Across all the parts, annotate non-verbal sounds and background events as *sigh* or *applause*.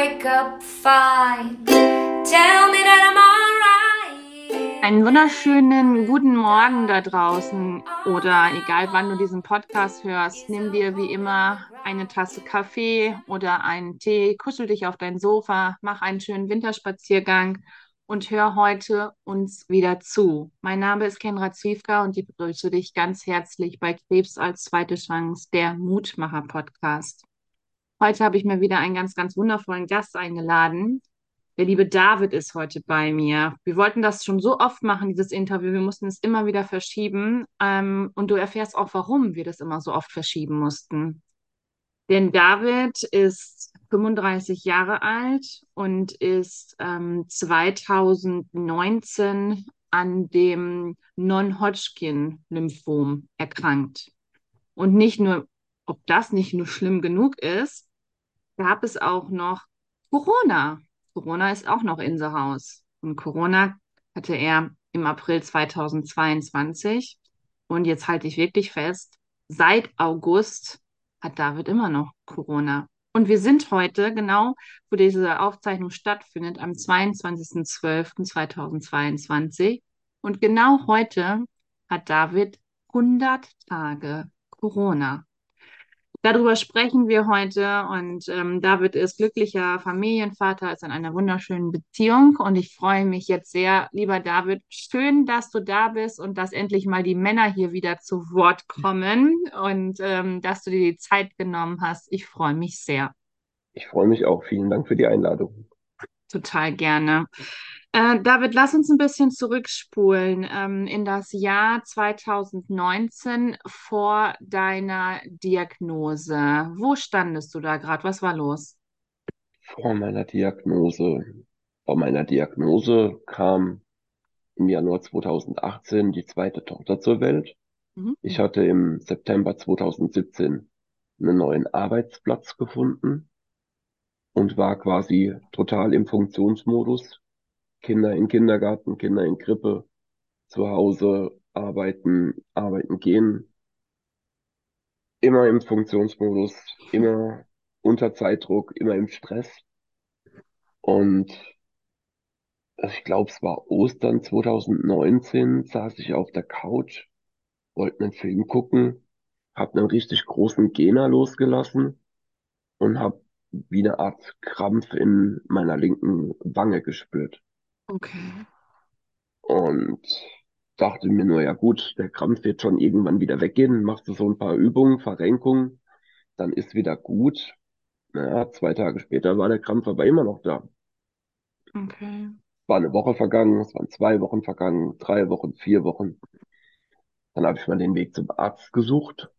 wake up fine. Tell me that I'm. Einen wunderschönen guten Morgen da draußen oder egal wann du diesen Podcast hörst, nimm dir wie immer eine Tasse Kaffee oder einen Tee, kuschel dich auf dein Sofa, mach einen schönen Winterspaziergang und hör heute uns wieder zu. Mein Name ist Kenra Zwiefka und ich begrüße dich ganz herzlich bei Krebs als zweite Chance, der Mutmacher Podcast. Heute habe ich mir wieder einen ganz, ganz wundervollen Gast eingeladen. Der liebe David ist heute bei mir. Wir wollten das schon so oft machen, dieses Interview. Wir mussten es immer wieder verschieben. Ähm, und du erfährst auch, warum wir das immer so oft verschieben mussten. Denn David ist 35 Jahre alt und ist ähm, 2019 an dem Non-Hodgkin-Lymphom erkrankt. Und nicht nur, ob das nicht nur schlimm genug ist, gab es auch noch Corona. Corona ist auch noch in the house. Und Corona hatte er im April 2022. Und jetzt halte ich wirklich fest, seit August hat David immer noch Corona. Und wir sind heute, genau wo diese Aufzeichnung stattfindet, am 22.12.2022. Und genau heute hat David 100 Tage Corona. Darüber sprechen wir heute und ähm, David ist glücklicher Familienvater, ist in einer wunderschönen Beziehung und ich freue mich jetzt sehr, lieber David, schön, dass du da bist und dass endlich mal die Männer hier wieder zu Wort kommen und ähm, dass du dir die Zeit genommen hast. Ich freue mich sehr. Ich freue mich auch. Vielen Dank für die Einladung. Total gerne. Äh, David, lass uns ein bisschen zurückspulen ähm, in das Jahr 2019 vor deiner Diagnose. Wo standest du da gerade? Was war los? Vor meiner Diagnose. Vor meiner Diagnose kam im Januar 2018 die zweite Tochter zur Welt. Mhm. Ich hatte im September 2017 einen neuen Arbeitsplatz gefunden und war quasi total im Funktionsmodus Kinder in Kindergarten, Kinder in Krippe, zu Hause arbeiten, arbeiten gehen. Immer im Funktionsmodus, immer unter Zeitdruck, immer im Stress. Und ich glaube, es war Ostern 2019, saß ich auf der Couch, wollte einen Film gucken, habe einen richtig großen Gena losgelassen und habe wie eine Art Krampf in meiner linken Wange gespürt. Okay. Und dachte mir nur, ja gut, der Krampf wird schon irgendwann wieder weggehen. Machst du so ein paar Übungen, Verrenkungen, dann ist wieder gut. Naja, zwei Tage später war der Krampf aber immer noch da. Okay. War eine Woche vergangen, es waren zwei Wochen vergangen, drei Wochen, vier Wochen. Dann habe ich mal den Weg zum Arzt gesucht.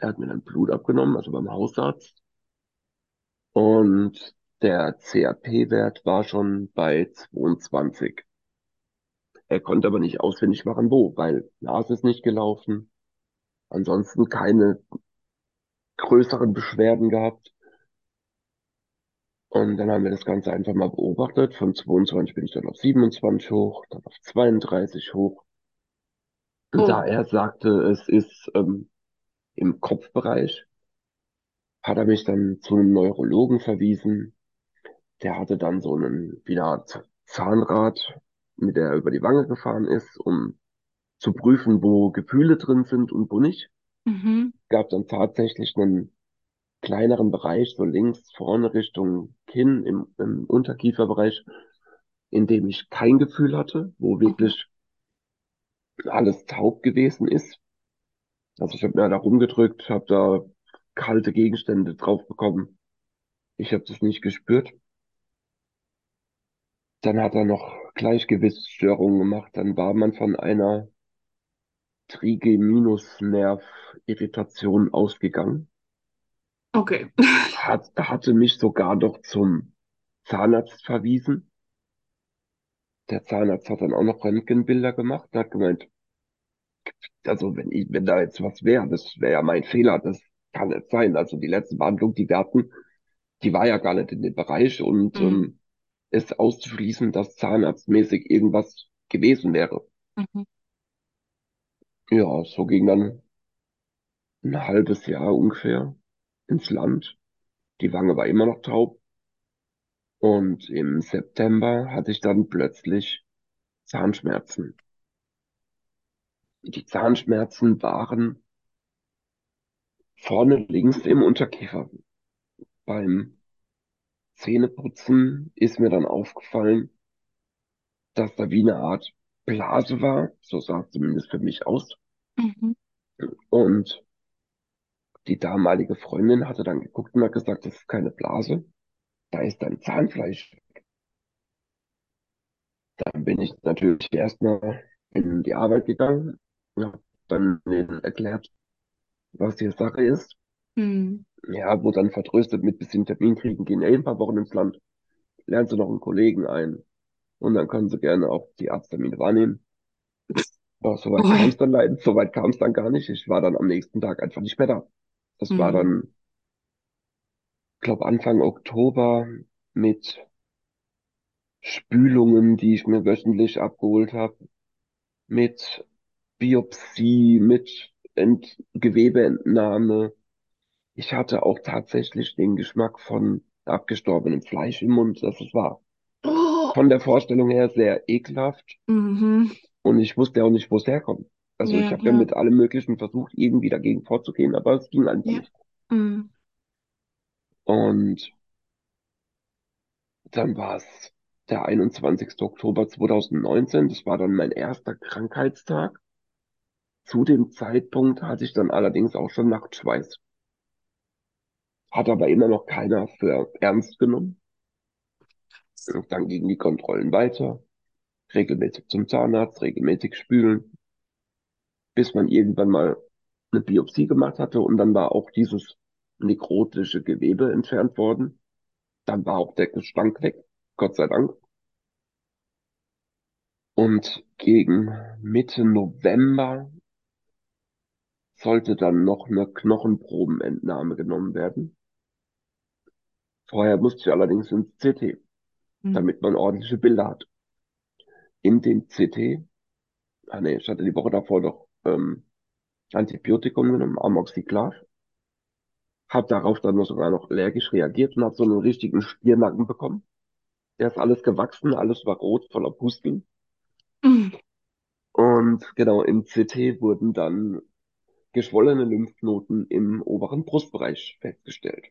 Der hat mir dann Blut abgenommen, also beim Hausarzt. Und der CRP-Wert war schon bei 22. Er konnte aber nicht auswendig machen, wo, weil Nase ist nicht gelaufen. Ansonsten keine größeren Beschwerden gehabt. Und dann haben wir das Ganze einfach mal beobachtet. Von 22 bin ich dann auf 27 hoch, dann auf 32 hoch. Und oh. da er sagte, es ist ähm, im Kopfbereich, hat er mich dann zu einem Neurologen verwiesen. Der hatte dann so einen, wie eine Art Zahnrad, mit der er über die Wange gefahren ist, um zu prüfen, wo Gefühle drin sind und wo nicht. Mhm. Gab dann tatsächlich einen kleineren Bereich, so links vorne Richtung Kinn im, im Unterkieferbereich, in dem ich kein Gefühl hatte, wo wirklich alles taub gewesen ist. Also ich habe mir da rumgedrückt, habe da kalte Gegenstände drauf bekommen. Ich habe das nicht gespürt. Dann hat er noch Gleichgewichtsstörungen gemacht. Dann war man von einer Trigeminusnervirritation ausgegangen. Okay. *laughs* Hat, hatte mich sogar noch zum Zahnarzt verwiesen. Der Zahnarzt hat dann auch noch Röntgenbilder gemacht und hat gemeint, also wenn ich, wenn da jetzt was wäre, das wäre ja mein Fehler, das kann nicht sein. Also die letzte Behandlung, die wir hatten, die war ja gar nicht in dem Bereich und mhm. ähm, ist auszuschließen, dass zahnarztmäßig irgendwas gewesen wäre. Mhm. Ja, so ging dann ein halbes Jahr ungefähr ins Land. Die Wange war immer noch taub. Und im September hatte ich dann plötzlich Zahnschmerzen. Die Zahnschmerzen waren vorne links im Unterkiefer. Beim Zähneputzen ist mir dann aufgefallen, dass da wie eine Art Blase war. So sah es zumindest für mich aus. Mhm. Und die damalige Freundin hatte dann geguckt und hat gesagt, das ist keine Blase, da ist ein Zahnfleisch. Dann bin ich natürlich erstmal in die Arbeit gegangen und habe dann erklärt, was hier Sache ist. Mhm. Ja, wurde dann vertröstet mit bisschen Termin kriegen, gehen ja ein paar Wochen ins Land, lernen sie noch einen Kollegen ein und dann können sie gerne auch die Arzttermine wahrnehmen. Aber soweit Ui. kam es dann leider, soweit kam es dann gar nicht. Ich war dann am nächsten Tag einfach nicht mehr da. Das war Mhm. dann, glaube Anfang Oktober mit Spülungen, die ich mir wöchentlich abgeholt habe, mit Biopsie, mit Ent Gewebeentnahme. Ich hatte auch tatsächlich den Geschmack von abgestorbenem Fleisch im Mund. Das ist wahr. Oh. Von der Vorstellung her sehr ekelhaft Mhm. und ich wusste auch nicht, wo es herkommt. Also Ja, ich habe ja mit allem Möglichen versucht, irgendwie dagegen vorzugehen, aber es ging einfach Ja. nicht. Mhm. Und dann war es der 21. Oktober 2019. Das war dann mein erster Krankheitstag. Zu dem Zeitpunkt hatte ich dann allerdings auch schon Nachtschweiß. Hat aber immer noch keiner für ernst genommen. Und dann gingen die Kontrollen weiter. Regelmäßig zum Zahnarzt, regelmäßig spülen, bis man irgendwann mal eine Biopsie gemacht hatte und dann war auch dieses nekrotische Gewebe entfernt worden. Dann war auch der Gestank weg, Gott sei Dank. Und gegen Mitte November sollte dann noch eine Knochenprobenentnahme genommen werden. Vorher musste ich allerdings ins CT, Mhm. damit man ordentliche Bilder hat. In dem CT, ah nee, ich hatte die Woche davor noch ähm, Antibiotikum genommen, Amoxiclav, habe darauf dann sogar noch allergisch reagiert und habe so einen richtigen Stirnacken bekommen. Der ist alles gewachsen, alles war rot, voller Pusteln. Mhm. Und genau, im CT wurden dann geschwollene Lymphknoten im oberen Brustbereich festgestellt.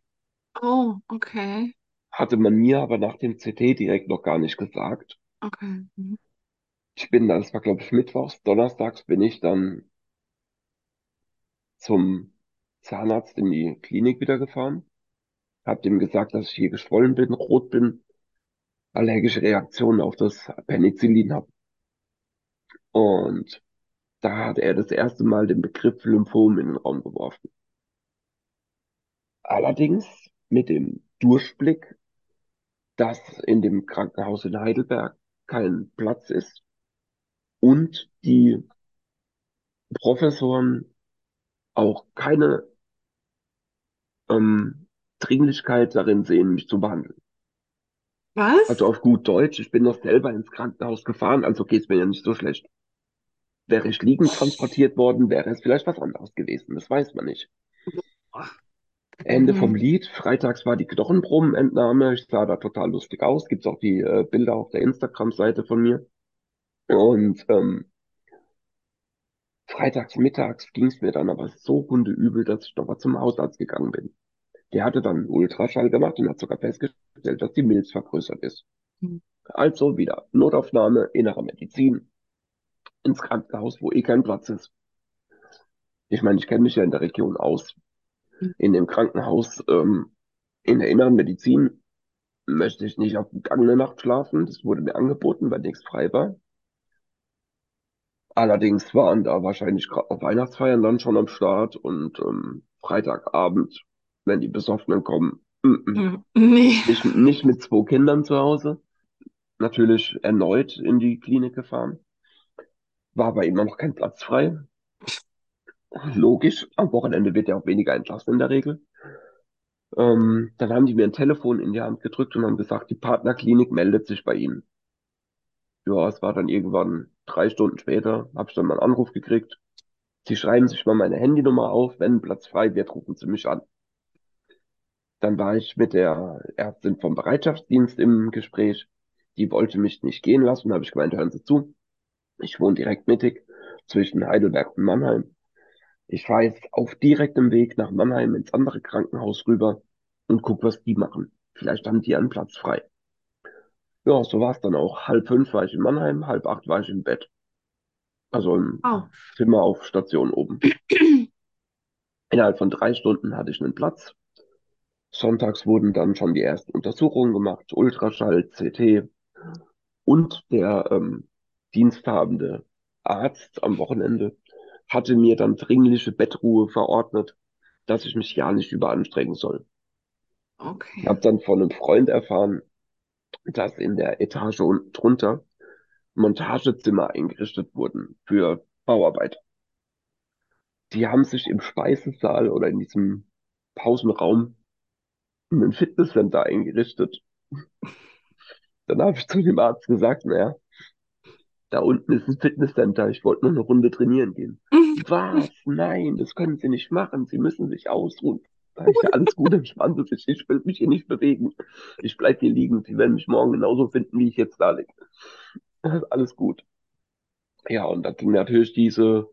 Oh, okay. Hatte man mir aber nach dem CT direkt noch gar nicht gesagt. Okay. Mhm. Ich bin dann, das war glaube ich mittwochs, donnerstags bin ich dann zum Zahnarzt in die Klinik wieder gefahren. Hab dem gesagt, dass ich hier geschwollen bin, rot bin, allergische Reaktionen auf das Penicillin habe. Und da hat er das erste Mal den Begriff Lymphom in den Raum geworfen. Allerdings mit dem Durchblick, dass in dem Krankenhaus in Heidelberg kein Platz ist und die Professoren auch keine ähm, Dringlichkeit darin sehen, mich zu behandeln. Was? Also auf gut Deutsch, ich bin noch selber ins Krankenhaus gefahren, also geht's mir ja nicht so schlecht. Wäre ich liegend transportiert worden, wäre es vielleicht was anderes gewesen. Das weiß man nicht. Ende Mhm. vom Lied. Freitags war die Knochenprobenentnahme. Ich sah da total lustig aus. Gibt's auch die äh, Bilder auf der Instagram-Seite von mir. Und ähm, freitags mittags ging's mir dann aber so hundeübel, dass ich nochmal zum Hausarzt gegangen bin. Der hatte dann einen Ultraschall gemacht und hat sogar festgestellt, dass die Milz vergrößert ist. Mhm. Also wieder Notaufnahme, innere Medizin, ins Krankenhaus, wo eh kein Platz ist. Ich meine, ich kenne mich ja in der Region aus. In dem Krankenhaus ähm, in der inneren Medizin möchte ich nicht auf dem Gang eine Nacht schlafen. Das wurde mir angeboten, weil nichts frei war. Allerdings waren da wahrscheinlich gerade noch Weihnachtsfeiern dann schon am Start und ähm, Freitagabend, wenn die Besoffenen kommen, mm, mm. Mhm. Nee. nicht, nicht mit zwei Kindern zu Hause. Natürlich erneut in die Klinik gefahren. War aber immer noch kein Platz frei. Logisch, am Wochenende wird ja auch weniger entlassen in der Regel. Ähm, dann haben die mir ein Telefon in die Hand gedrückt und haben gesagt, die Partnerklinik meldet sich bei Ihnen. Ja, es war dann irgendwann drei Stunden später, habe ich dann mal einen Anruf gekriegt. Sie schreiben sich mal meine Handynummer auf, wenn ein Platz frei wird, rufen Sie mich an. Dann war ich mit der Ärztin vom Bereitschaftsdienst im Gespräch. Die wollte mich nicht gehen lassen. Habe ich gemeint, hören Sie zu. Ich wohne direkt mittig zwischen Heidelberg und Mannheim. Ich fahre jetzt auf direktem Weg nach Mannheim ins andere Krankenhaus rüber und guck, was die machen. Vielleicht haben die einen Platz frei. Ja, so war es dann auch. Halb fünf war ich in Mannheim, halb acht war ich im Bett. Also im Oh. Zimmer auf Station oben. *clears throat* Innerhalb von drei Stunden hatte ich einen Platz. Sonntags wurden dann schon die ersten Untersuchungen gemacht, Ultraschall, CT und der ähm, diensthabende Arzt am Wochenende hatte mir dann dringliche Bettruhe verordnet, dass ich mich ja nicht überanstrengen soll. Ich Okay. habe dann von einem Freund erfahren, dass in der Etage unten drunter Montagezimmer eingerichtet wurden für Bauarbeit. Die haben sich im Speisesaal oder in diesem Pausenraum ein Fitnesscenter eingerichtet. *laughs* Dann habe ich zu dem Arzt gesagt, naja, da unten ist ein Fitnesscenter, ich wollte nur eine Runde trainieren gehen. Was? Nein, das können Sie nicht machen, Sie müssen sich ausruhen. Da ich ja alles gut, entspannen Sie sich, ich will mich hier nicht bewegen. Ich bleib hier liegen, Sie werden mich morgen genauso finden, wie ich jetzt da liege. Alles gut. Ja, und dann ging natürlich diese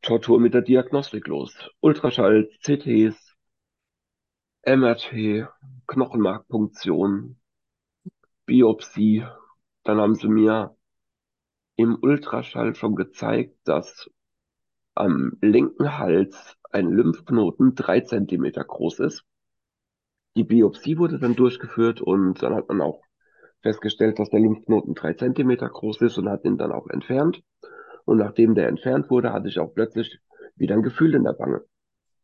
Tortur mit der Diagnostik los. Ultraschall, CTs, MRT, Knochenmarkpunktion, Biopsie. Dann haben sie mir im Ultraschall schon gezeigt, dass am linken Hals ein Lymphknoten drei Zentimeter groß ist. Die Biopsie wurde dann durchgeführt und dann hat man auch festgestellt, dass der Lymphknoten drei Zentimeter groß ist und hat ihn dann auch entfernt. Und nachdem der entfernt wurde, hatte ich auch plötzlich wieder ein Gefühl in der Wange,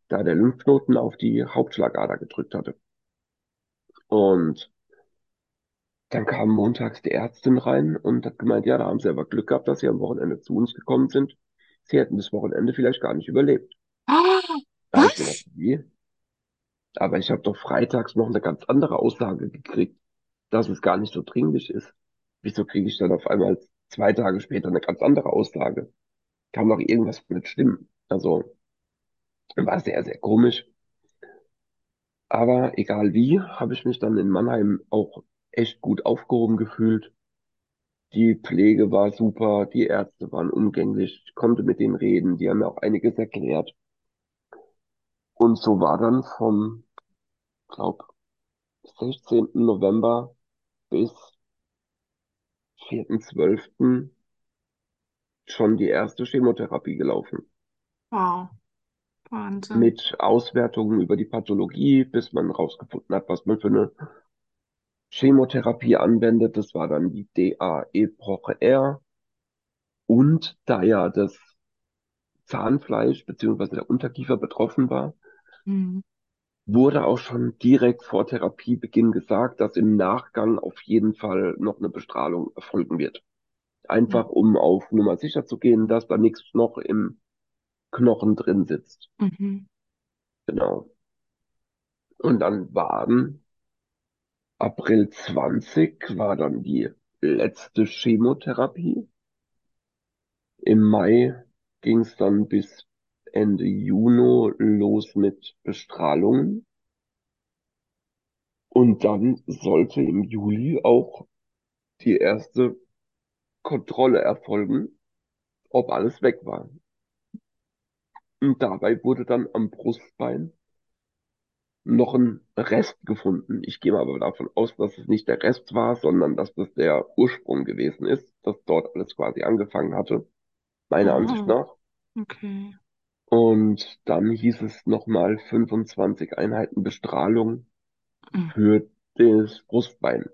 da der Lymphknoten auf die Hauptschlagader gedrückt hatte. Und dann kam montags die Ärztin rein und hat gemeint, ja, da haben sie aber Glück gehabt, dass sie am Wochenende zu uns gekommen sind. Sie hätten das Wochenende vielleicht gar nicht überlebt. Ah, hab ich was? gedacht, wie? Aber ich habe doch freitags noch eine ganz andere Aussage gekriegt, dass es gar nicht so dringlich ist. Wieso kriege ich dann auf einmal zwei Tage später eine ganz andere Aussage? Kann doch irgendwas nicht stimmen. Also war sehr, sehr komisch. Aber egal wie, habe ich mich dann in Mannheim auch echt gut aufgehoben gefühlt. Die Pflege war super, die Ärzte waren umgänglich, ich konnte mit denen reden, die haben mir auch einiges erklärt. Und so war dann vom, glaub, 16. November bis 4.12. schon die erste Chemotherapie gelaufen. Wow. Wahnsinn. Mit Auswertungen über die Pathologie, bis man rausgefunden hat, was man für eine Chemotherapie anwendet. Das war dann die DAE-Epoche-R. Und da ja das Zahnfleisch beziehungsweise der Unterkiefer betroffen war, Mhm. wurde auch schon direkt vor Therapiebeginn gesagt, dass im Nachgang auf jeden Fall noch eine Bestrahlung erfolgen wird. Einfach um auf Nummer sicher zu gehen, dass da nichts noch im Knochen drin sitzt. Mhm. Genau. Und dann waren April 20 war dann die letzte Chemotherapie. Im Mai ging es dann bis Ende Juni los mit Bestrahlungen. Und dann sollte im Juli auch die erste Kontrolle erfolgen, ob alles weg war. Und dabei wurde dann am Brustbein noch ein Rest gefunden. Ich gehe aber davon aus, dass es nicht der Rest war, sondern dass das der Ursprung gewesen ist, dass dort alles quasi angefangen hatte, meiner Ansicht Oh, nach. okay. Und dann hieß es nochmal 25 Einheiten Bestrahlung Mhm. für das Brustbein.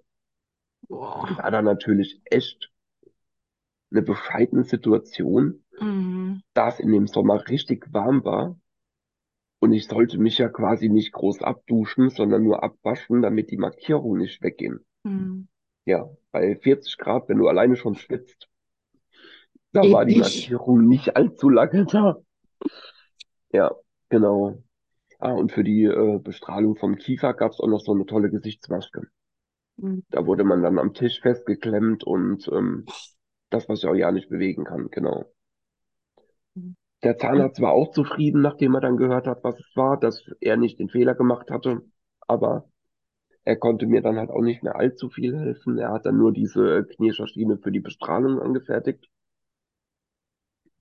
Boah. War dann natürlich echt eine bescheidene Situation, Mhm. da es in dem Sommer richtig warm war. Und ich sollte mich ja quasi nicht groß abduschen, sondern nur abwaschen, damit die Markierungen nicht weggehen. Mhm. Ja, bei 40 Grad, wenn du alleine schon schwitzt, da war die. Markierung nicht allzu lange da. Ja, genau. Ah, und für die äh, Bestrahlung vom Kiefer gab es auch noch so eine tolle Gesichtsmaske. Mhm. Da wurde man dann am Tisch festgeklemmt und ähm, das, was ich auch ja nicht bewegen kann, genau. Der Zahnarzt war auch zufrieden, nachdem er dann gehört hat, was es war, dass er nicht den Fehler gemacht hatte. aber er konnte mir dann halt auch nicht mehr allzu viel helfen. Er hat dann nur diese Knirscherschiene für die Bestrahlung angefertigt.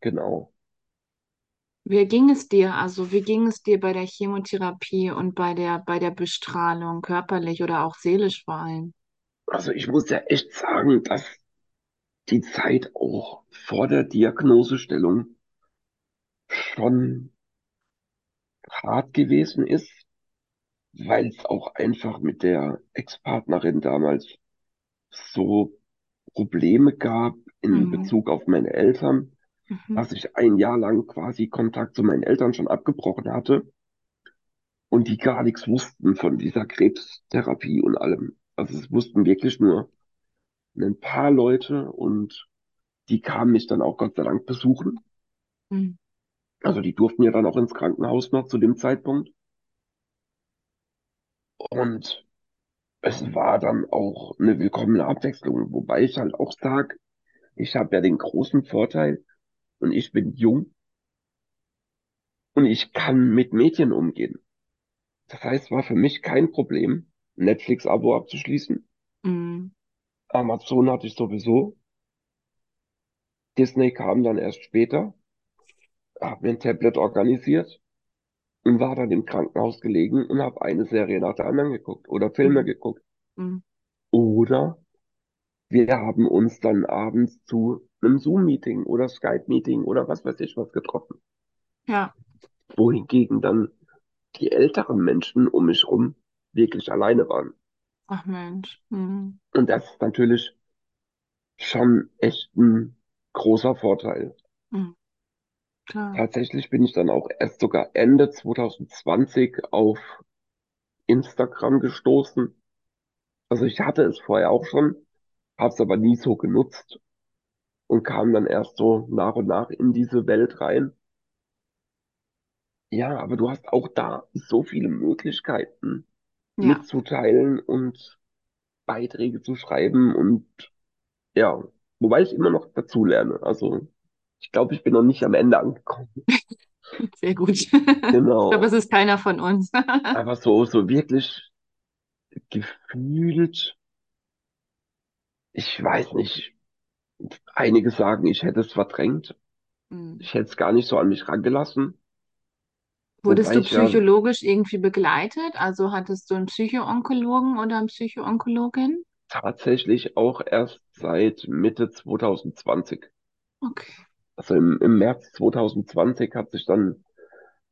Genau. Wie ging es dir? Also, wie ging es dir bei der Chemotherapie und bei der, bei der Bestrahlung, körperlich oder auch seelisch vor allem? Also, ich muss ja echt sagen, dass die Zeit auch vor der Diagnosestellung schon hart gewesen ist, weil es auch einfach mit der Ex-Partnerin damals so Probleme gab in Mhm. Bezug auf meine Eltern, Mhm. dass ich ein Jahr lang quasi Kontakt zu meinen Eltern schon abgebrochen hatte und die gar nichts wussten von dieser Krebstherapie und allem. Also es wussten wirklich nur ein paar Leute und die kamen mich dann auch Gott sei Dank besuchen. Mhm. Also die durften ja dann auch ins Krankenhaus noch zu dem Zeitpunkt. Und es war dann auch eine willkommene Abwechslung, wobei ich halt auch sage, ich habe ja den großen Vorteil und ich bin jung und ich kann mit Medien umgehen. Das heißt, war für mich kein Problem, Netflix-Abo abzuschließen. Mhm. Amazon hatte ich sowieso. Disney kam dann erst später, habe mir ein Tablet organisiert und war dann im Krankenhaus gelegen und habe eine Serie nach der anderen geguckt oder Filme Mhm. geguckt. Mhm. Oder wir haben uns dann abends zu einem Zoom-Meeting oder Skype-Meeting oder was weiß ich was getroffen. Ja. Wohingegen dann die älteren Menschen um mich rum wirklich alleine waren. Ach Mensch. Mhm. Und das ist natürlich schon echt ein großer Vorteil. Mhm. Klar. Tatsächlich bin ich dann auch erst sogar Ende 2020 auf Instagram gestoßen. Also ich hatte es vorher auch schon, habe es aber nie so genutzt und kam dann erst so nach und nach in diese Welt rein. Ja, aber du hast auch da so viele Möglichkeiten Ja. mitzuteilen und Beiträge zu schreiben und ja, wobei ich immer noch dazu lerne. Also ich glaube, ich bin noch nicht am Ende angekommen. *laughs* Sehr gut. Ich glaube, Genau. es ist keiner von uns. *laughs* Aber so, so wirklich gefühlt, ich weiß nicht, einige sagen, ich hätte es verdrängt. Mhm. Ich hätte es gar nicht so an mich rangelassen. Wurdest Wobei du ich ja psychologisch irgendwie begleitet? Also hattest du einen Psychoonkologen oder eine Psychoonkologin? tatsächlich auch erst seit Mitte 2020. Okay. Also im, im März 2020 hat sich dann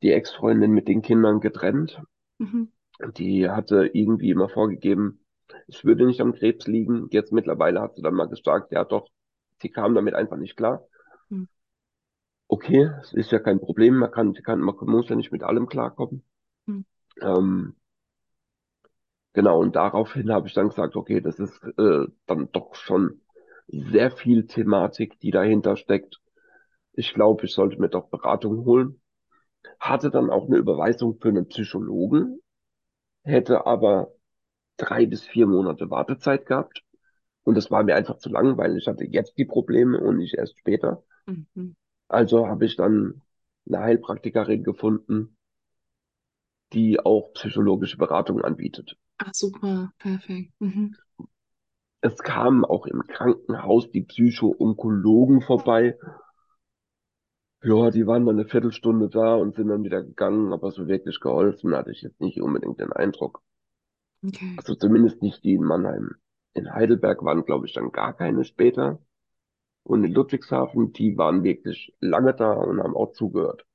die Ex-Freundin mit den Kindern getrennt. Mhm. Die hatte irgendwie immer vorgegeben, es würde nicht am Krebs liegen. Jetzt mittlerweile hat sie dann mal gesagt, ja doch, sie kam damit einfach nicht klar. Mhm. Okay, es ist ja kein Problem, man kann, kann, man muss ja nicht mit allem klarkommen. Mhm. Ähm, genau, und daraufhin habe ich dann gesagt, okay, das ist äh, dann doch schon sehr viel Thematik, die dahinter steckt. Ich glaube, ich sollte mir doch Beratung holen. Hatte dann auch eine Überweisung für einen Psychologen, hätte aber drei bis vier Monate Wartezeit gehabt. Und das war mir einfach zu lang, weil ich hatte jetzt die Probleme und nicht erst später. Mhm. Also habe ich dann eine Heilpraktikerin gefunden, die auch psychologische Beratung anbietet. Ach, super, perfekt. Mhm. Es kamen auch im Krankenhaus die Psycho-Onkologen vorbei. Ja, die waren dann eine Viertelstunde da und sind dann wieder gegangen, aber so wirklich geholfen hatte ich jetzt nicht unbedingt den Eindruck. Okay. Also zumindest nicht die in Mannheim. In Heidelberg waren, glaube ich, dann gar keine später. Und in Ludwigshafen, die waren wirklich lange da und haben auch zugehört.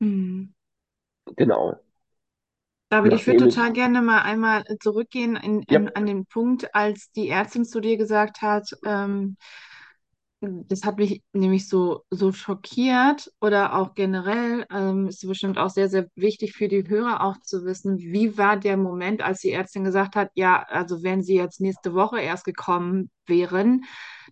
Mhm. Genau. Aber ich würde total ich, gerne mal einmal zurückgehen in, ja, in, an den Punkt, als die Ärztin zu dir gesagt hat, ähm, das hat mich nämlich so, so schockiert oder auch generell, ähm, ist bestimmt auch sehr, sehr wichtig für die Hörer auch zu wissen, wie war der Moment, als die Ärztin gesagt hat, ja, also wenn Sie jetzt nächste Woche erst gekommen wären,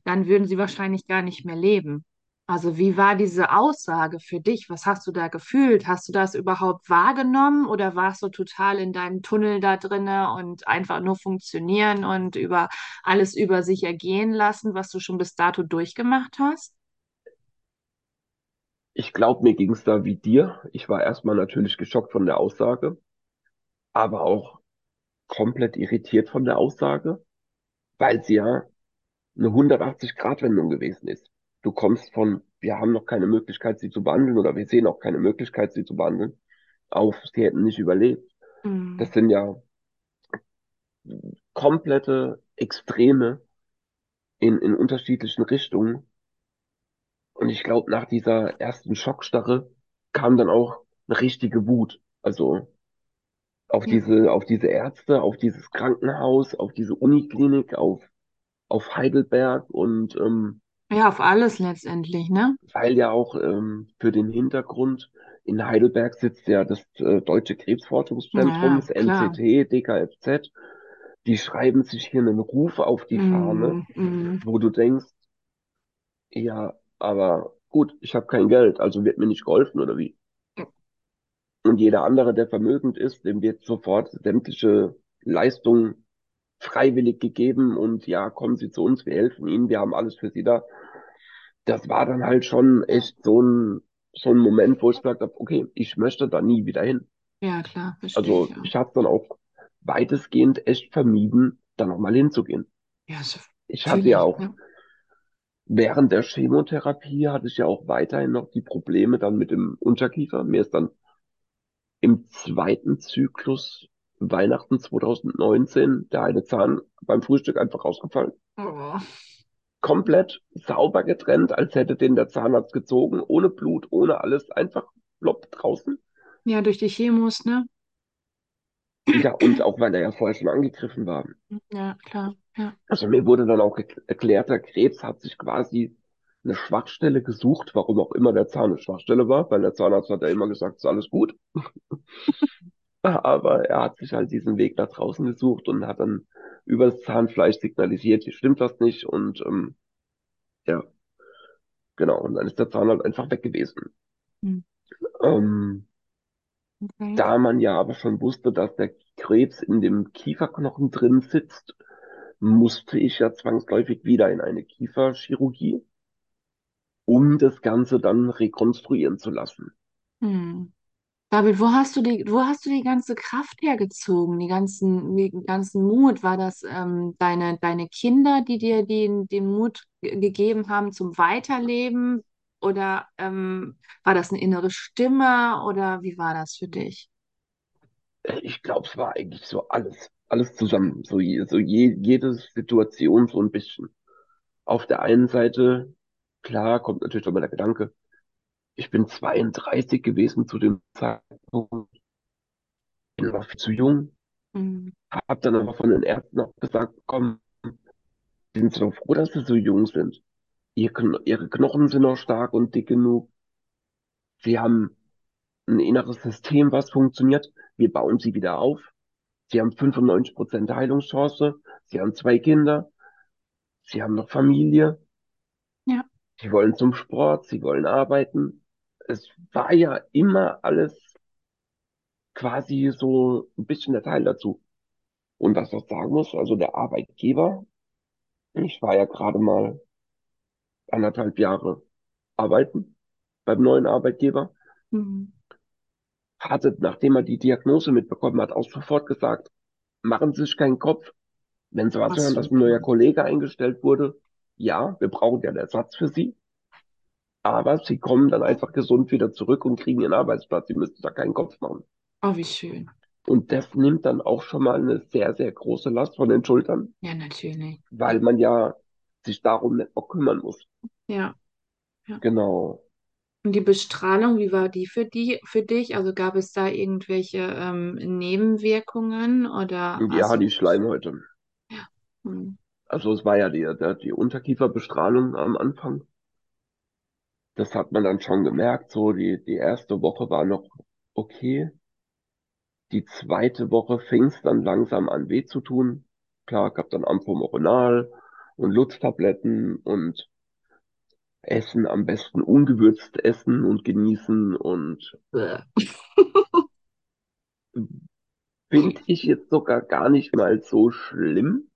dann würden Sie wahrscheinlich gar nicht mehr leben. Also wie war diese Aussage für dich? Was hast du da gefühlt? Hast du das überhaupt wahrgenommen oder warst du total in deinem Tunnel da drinne und einfach nur funktionieren und über alles über sich ergehen lassen, was du schon bis dato durchgemacht hast? ich glaube, mir ging es da wie dir. Ich war erstmal natürlich geschockt von der Aussage, aber auch komplett irritiert von der Aussage, weil sie ja eine 180-Grad-Wendung gewesen ist. Du kommst von, wir haben noch keine Möglichkeit, sie zu behandeln oder wir sehen auch keine Möglichkeit, sie zu behandeln, auf, sie hätten nicht überlebt. Mhm. Das sind ja komplette Extreme in, in unterschiedlichen Richtungen. Und ich glaube, nach dieser ersten Schockstarre kam dann auch eine richtige Wut. Also auf ja. diese, auf diese Ärzte, auf dieses Krankenhaus, auf diese Uniklinik, auf, auf Heidelberg und ähm, ja, auf alles letztendlich, ne? Weil ja auch ähm, für den Hintergrund in Heidelberg sitzt ja das äh, Deutsche Krebsforschungszentrum, das NCT, DKFZ. Die schreiben sich hier einen Ruf auf die Fahne, mm, mm. wo du denkst, ja, aber gut, ich habe kein Geld, also wird mir nicht geholfen oder wie? Und jeder andere, der vermögend ist, dem wird sofort sämtliche Leistungen freiwillig gegeben und ja, kommen Sie zu uns, wir helfen Ihnen, wir haben alles für Sie da. Das war dann halt schon echt so ein, so ein Moment, wo ich gesagt habe, okay, ich möchte da nie wieder hin. Ja, klar, verstehe Also ich, ja. ich habe dann auch weitestgehend echt vermieden, da nochmal hinzugehen. Ja, so ich hatte ja auch, ja. während der Chemotherapie hatte ich ja auch weiterhin noch die Probleme dann mit dem Unterkiefer. Mir ist dann im zweiten Zyklus Weihnachten 2019 der eine Zahn beim Frühstück einfach rausgefallen. Oh. Komplett sauber getrennt, als hätte den der Zahnarzt gezogen, ohne Blut, ohne alles, einfach plopp draußen. Ja, durch die Chemos, ne? Ja, und auch weil er ja vorher schon angegriffen war. Ja, klar. Ja. Also mir wurde dann auch erklärt, der Krebs hat sich quasi eine Schwachstelle gesucht, warum auch immer der Zahn eine Schwachstelle war, weil der Zahnarzt hat ja immer gesagt, ist alles gut. Aber er hat sich halt diesen Weg nach draußen gesucht und hat dann über das Zahnfleisch signalisiert, hier stimmt was nicht und ähm, ja, genau. Und dann ist der Zahn halt einfach weg gewesen. Hm. Ähm, okay. Da man ja aber schon wusste, dass der Krebs in dem Kieferknochen drin sitzt, musste ich ja zwangsläufig wieder in eine Kieferchirurgie um das Ganze dann rekonstruieren zu lassen. Hm. David, wo hast du die, wo hast du die ganze Kraft hergezogen, die ganzen, den ganzen Mut? War das ähm, deine, deine Kinder, die dir den, den Mut gegeben haben zum Weiterleben? Oder ähm, war das eine innere Stimme? Oder wie war das für dich? Ich glaube, es war eigentlich so alles, alles zusammen, so, je, so je, jede Situation so ein bisschen. Auf der einen Seite Klar kommt natürlich nochmal der Gedanke, ich bin 32 gewesen zu dem Zeitpunkt, bin noch viel zu jung, mhm. habe dann aber von den Ärzten auch gesagt, komm, sind Sie doch froh, dass Sie so jung sind. Ihr, ihre Knochen sind noch stark und dick genug. Sie haben ein inneres System, was funktioniert. Wir bauen sie wieder auf. Sie haben 95% Heilungschance. Sie haben zwei Kinder. Sie haben noch Familie. Ja. Sie wollen zum Sport, sie wollen arbeiten. Es war ja immer alles quasi so ein bisschen der Teil dazu. Und was ich sagen muss, also der Arbeitgeber, ich war ja gerade mal anderthalb Jahre arbeiten beim neuen Arbeitgeber, mhm. hatte, nachdem er die Diagnose mitbekommen hat, auch sofort gesagt, machen Sie sich keinen Kopf, wenn Sie was hören, dass ein neuer Kollege eingestellt wurde, ja, wir brauchen ja einen Ersatz für sie, aber sie kommen dann einfach gesund wieder zurück und kriegen ihren Arbeitsplatz. Sie müssen da keinen Kopf machen. Oh, wie schön. Und das nimmt dann auch schon mal eine sehr, sehr große Last von den Schultern. Ja, natürlich. Weil man ja sich darum nicht auch kümmern muss. Ja. ja. Genau. Und die Bestrahlung, wie war die für die, für dich? Also gab es da irgendwelche ähm, Nebenwirkungen oder? Ja, die Schleimhäute. Ja. Hm. Also es war ja die, die Unterkieferbestrahlung am Anfang. Das hat man dann schon gemerkt. So, die, die erste Woche war noch okay. Die zweite Woche fing es dann langsam an weh zu tun. Klar, gab dann Amphomoronal und Lutztabletten und Essen am besten ungewürzt essen und genießen und *laughs* finde ich jetzt sogar gar nicht mal so schlimm.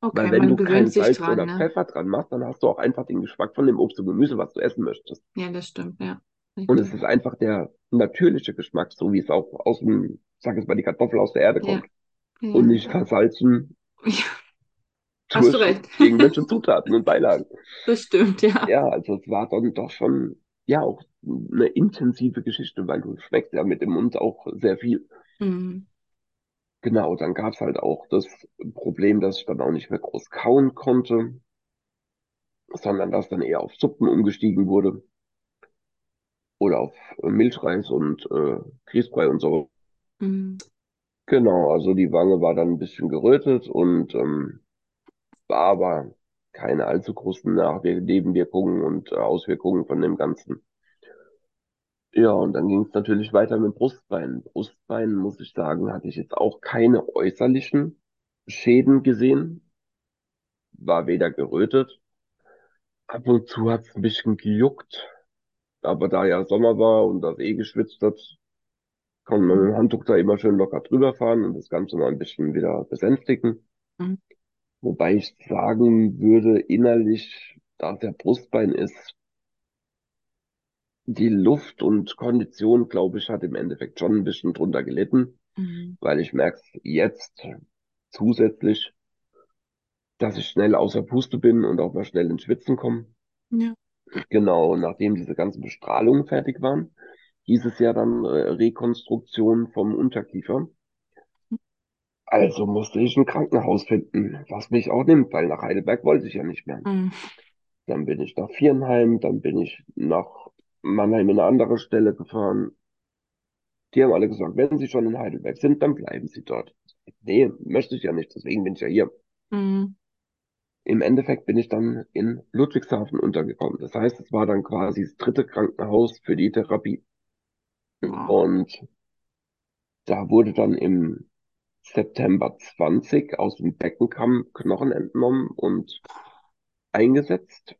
Okay, Weil wenn man du kein Salz dran, oder ne? Pfeffer dran machst, dann hast du auch einfach den Geschmack von dem Obst und Gemüse, was du essen möchtest. Ja, das stimmt, ja. Und es ist einfach der natürliche Geschmack, so wie es auch aus dem, sag ich mal, die Kartoffel aus der Erde Ja, kommt. ja. und nicht versalzen. Ja. *laughs* Hast du recht. irgendwelche Zutaten und Beilagen. *laughs* Das stimmt, ja. Ja, also es war dann doch schon, ja, auch eine intensive Geschichte, weil du schmeckst ja mit dem Mund auch sehr viel. Mhm. Genau, dann gab es halt auch das Problem, dass ich dann auch nicht mehr groß kauen konnte, sondern dass dann eher auf Suppen umgestiegen wurde. Oder auf Milchreis und äh, Grießbrei und so. Mhm. Genau, also die Wange war dann ein bisschen gerötet und ähm, war aber keine allzu großen Nebenwirkungen und äh, Auswirkungen von dem Ganzen. Ja, und dann ging es natürlich weiter mit Brustbeinen. Brustbeinen, muss ich sagen, hatte ich jetzt auch keine äußerlichen Schäden gesehen. War weder gerötet. Ab und zu hat es ein bisschen gejuckt. Aber da ja Sommer war und das eh geschwitzt hat, kann man mit dem Handtuch da immer schön locker drüber fahren und das Ganze mal ein bisschen wieder besänftigen. Mhm. Wobei ich sagen würde, innerlich, da der Brustbein ist, die Luft und Kondition, glaube ich, hat im Endeffekt schon ein bisschen drunter gelitten, mhm. weil ich merke jetzt zusätzlich, dass ich schnell außer Puste bin und auch mal schnell ins Schwitzen komme. Ja. Genau, nachdem diese ganzen Bestrahlungen fertig waren, hieß es ja dann äh, Rekonstruktion vom Unterkiefer. Also musste ich ein Krankenhaus finden, was mich auch nimmt, weil nach Heidelberg wollte ich ja nicht mehr. Mhm. Dann bin ich nach Viernheim, dann bin ich nach Mannheim in eine andere Stelle gefahren. Die haben alle gesagt, wenn Sie schon in Heidelberg sind, dann bleiben Sie dort. Nee, möchte ich ja nicht, deswegen bin ich ja hier. Mhm. Im Endeffekt bin ich dann in Ludwigshafen untergekommen. Das heißt, es war dann quasi das dritte Krankenhaus für die Therapie. Und da wurde dann im September 20 aus dem Beckenkamm Knochen entnommen und eingesetzt.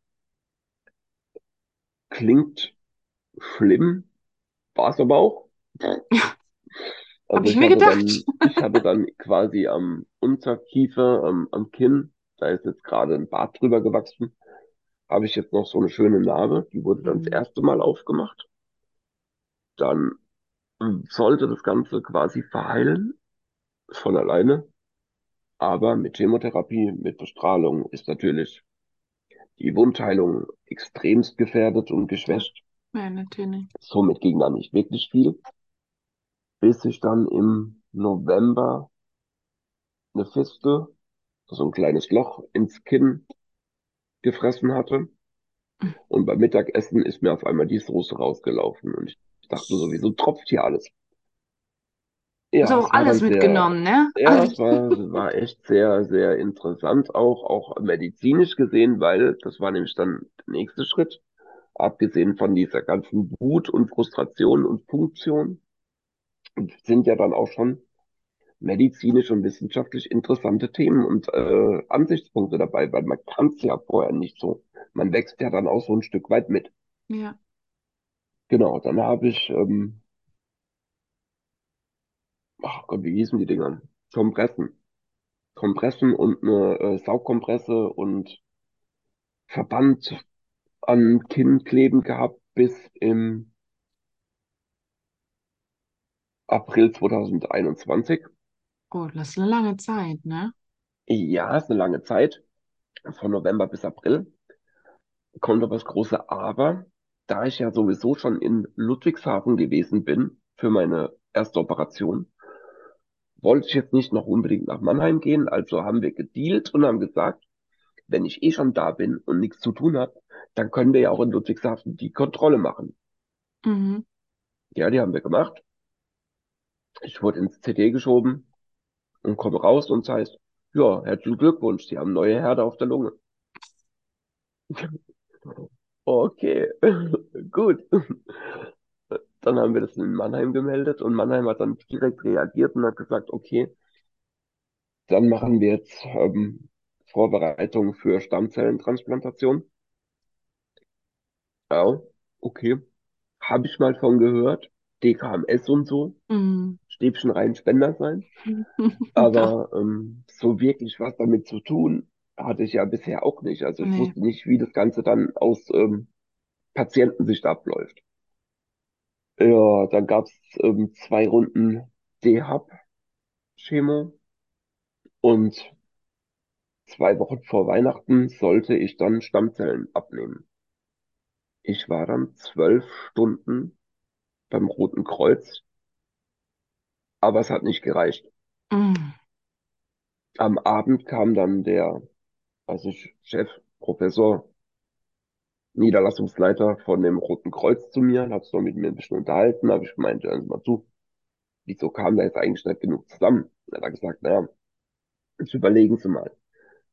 Klingt schlimm, war es aber auch. Also Hab ich, ich mir gedacht. Dann, *laughs* ich hatte dann quasi am Unterkiefer, am, am Kinn, da ist jetzt gerade ein Bart drüber gewachsen, habe ich jetzt noch so eine schöne Narbe, die wurde dann mhm. das erste Mal aufgemacht. Dann sollte das Ganze quasi verheilen von alleine. Aber mit Chemotherapie, mit Bestrahlung ist natürlich die Wundheilung extremst gefährdet und geschwächt. Ja, natürlich. Somit ging da nicht wirklich viel. Bis ich dann im November eine Fiste, so ein kleines Loch ins Kinn gefressen hatte. Und beim Mittagessen ist mir auf einmal die Soße rausgelaufen. Und ich dachte sowieso, tropft hier alles. Ja, auch alles mitgenommen, sehr, ne? Ja, es war, war echt sehr, sehr interessant, auch, auch medizinisch gesehen, weil das war nämlich dann der nächste Schritt. Abgesehen von dieser ganzen Wut und Frustration und Funktion, sind ja dann auch schon medizinisch und wissenschaftlich interessante Themen und äh, Ansichtspunkte dabei, weil man kann es ja vorher nicht so. Man wächst ja dann auch so ein Stück weit mit. Ja. Genau, dann habe ich ähm, ach Gott, wie hießen die Dinger? Kompressen. Kompressen und eine äh, Saugkompresse und Verband an Kinn kleben gehabt bis im April 2021. Oh, das ist eine lange Zeit, ne? Ja, ist eine lange Zeit. Von November bis April. Kommt aber das große Aber. Da ich ja sowieso schon in Ludwigshafen gewesen bin für meine erste Operation, wollte ich jetzt nicht noch unbedingt nach Mannheim gehen, also haben wir gedealt und haben gesagt, wenn ich eh schon da bin und nichts zu tun habe, dann können wir ja auch in Ludwigshafen die Kontrolle machen. Mhm. Ja, die haben wir gemacht. Ich wurde ins CD geschoben und komme raus und es heißt, ja, herzlichen Glückwunsch, Sie haben neue Herde auf der Lunge. *laughs* okay, *laughs* gut. Dann haben wir das in Mannheim gemeldet und Mannheim hat dann direkt reagiert und hat gesagt, okay, dann machen wir jetzt ähm, Vorbereitung für Stammzellentransplantation. Ja, okay. Habe ich mal von gehört. DKMS und so. Mhm. Stäbchen rein Spender sein. *laughs* Aber ähm, so wirklich was damit zu tun, hatte ich ja bisher auch nicht. Also ich nee. wusste nicht, wie das Ganze dann aus ähm, Patientensicht abläuft. Ja, dann gab's ähm, zwei Runden D-Hub-Chemo Und zwei Wochen vor Weihnachten sollte ich dann Stammzellen abnehmen. Ich war dann zwölf Stunden beim Roten Kreuz, aber es hat nicht gereicht. Mm. Am Abend kam dann der, also Chef, Professor, Niederlassungsleiter von dem Roten Kreuz zu mir, hat sich noch mit mir ein bisschen unterhalten, habe ich gemeint, hören Sie mal zu, wieso kam da jetzt eigentlich nicht genug zusammen? Und er hat gesagt, naja, jetzt überlegen Sie mal.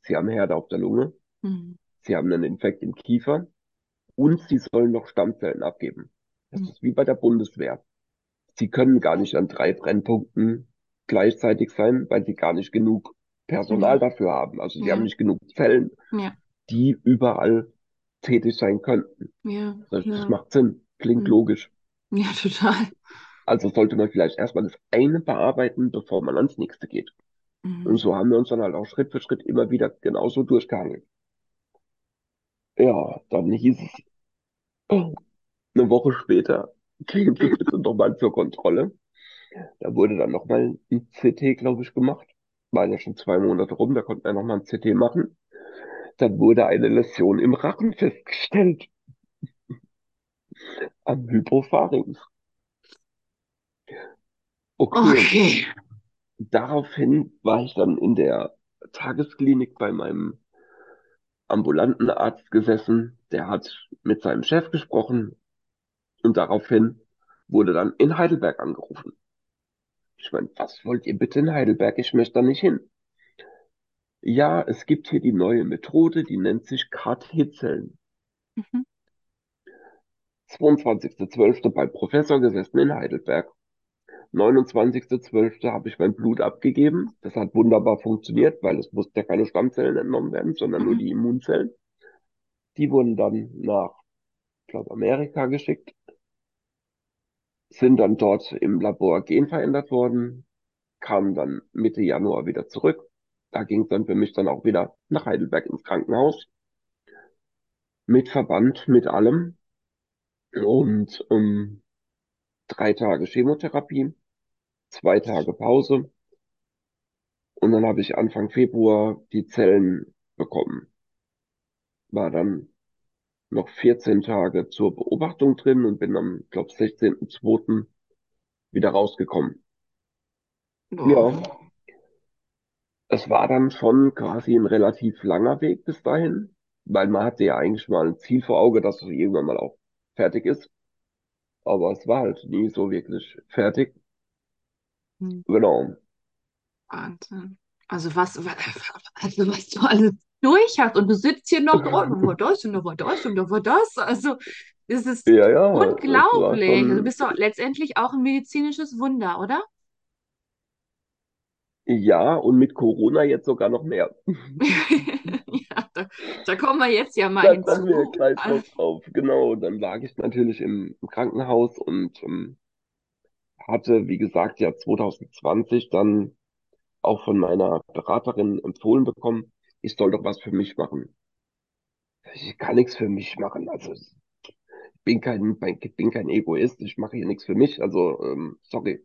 Sie haben Herde auf der Lunge, mhm. Sie haben einen Infekt im Kiefer und Sie sollen noch Stammzellen abgeben. Das mhm. ist wie bei der Bundeswehr. Sie können gar nicht an drei Brennpunkten gleichzeitig sein, weil Sie gar nicht genug Personal mhm. dafür haben. Also Sie ja. haben nicht genug Zellen, ja. die überall tätig sein könnten. Ja, das, das macht Sinn, klingt mhm. logisch. Ja, *laughs* total. Also sollte man vielleicht erstmal das eine bearbeiten, bevor man ans nächste geht. Mhm. Und so haben wir uns dann halt auch Schritt für Schritt immer wieder genauso durchgehangelt. Ja, dann hieß es, eine Woche später *laughs* ging es bitte nochmal zur Kontrolle. Da wurde dann nochmal ein CT, glaube ich, gemacht. Waren ja schon zwei Monate rum, da konnten wir nochmal ein CT machen. Dann wurde eine Läsion im Rachen festgestellt. Am Hypopharynx. Okay. okay. Daraufhin war ich dann in der Tagesklinik bei meinem ambulanten Arzt gesessen. Der hat mit seinem Chef gesprochen und daraufhin wurde dann in Heidelberg angerufen. Ich meine, was wollt ihr bitte in Heidelberg? Ich möchte da nicht hin. Ja, es gibt hier die neue Methode, die nennt sich KT-Zellen. Mhm. 22.12. beim Professor gesessen in Heidelberg. 29.12. habe ich mein Blut abgegeben. Das hat wunderbar funktioniert, weil es mussten ja keine Stammzellen entnommen werden, sondern mhm. nur die Immunzellen. Die wurden dann nach, ich glaube, Amerika geschickt, sind dann dort im Labor genverändert worden, kamen dann Mitte Januar wieder zurück. Da ging es dann für mich dann auch wieder nach Heidelberg ins Krankenhaus. Mit Verband, mit allem. Und ähm, drei Tage Chemotherapie zwei Tage Pause und dann habe ich Anfang Februar die Zellen bekommen. War dann noch 14 Tage zur Beobachtung drin und bin am, glaube 16.02. wieder rausgekommen. Oh. Ja. Es war dann schon quasi ein relativ langer Weg bis dahin, weil man hatte ja eigentlich mal ein Ziel vor Auge, dass es irgendwann mal auch fertig ist. Aber es war halt nie so wirklich fertig. Hm. Genau. Wahnsinn. Also was, *laughs* also was du alles durch hast und du sitzt hier noch, oh, da war das und da war das und da war das. Also es ist ja, ja, unglaublich. Schon... Also, du bist doch letztendlich auch ein medizinisches Wunder, oder? Ja, und mit Corona jetzt sogar noch mehr. *laughs* ja, da, da, kommen wir jetzt ja mal da hinzu. Wir gleich noch drauf. Genau, dann lag ich natürlich im, im Krankenhaus und ähm, hatte, wie gesagt, ja 2020 dann auch von meiner Beraterin empfohlen bekommen, ich soll doch was für mich machen. Ich kann nichts für mich machen. Also ich bin kein, bin kein Egoist, ich mache hier nichts für mich. Also, ähm, sorry,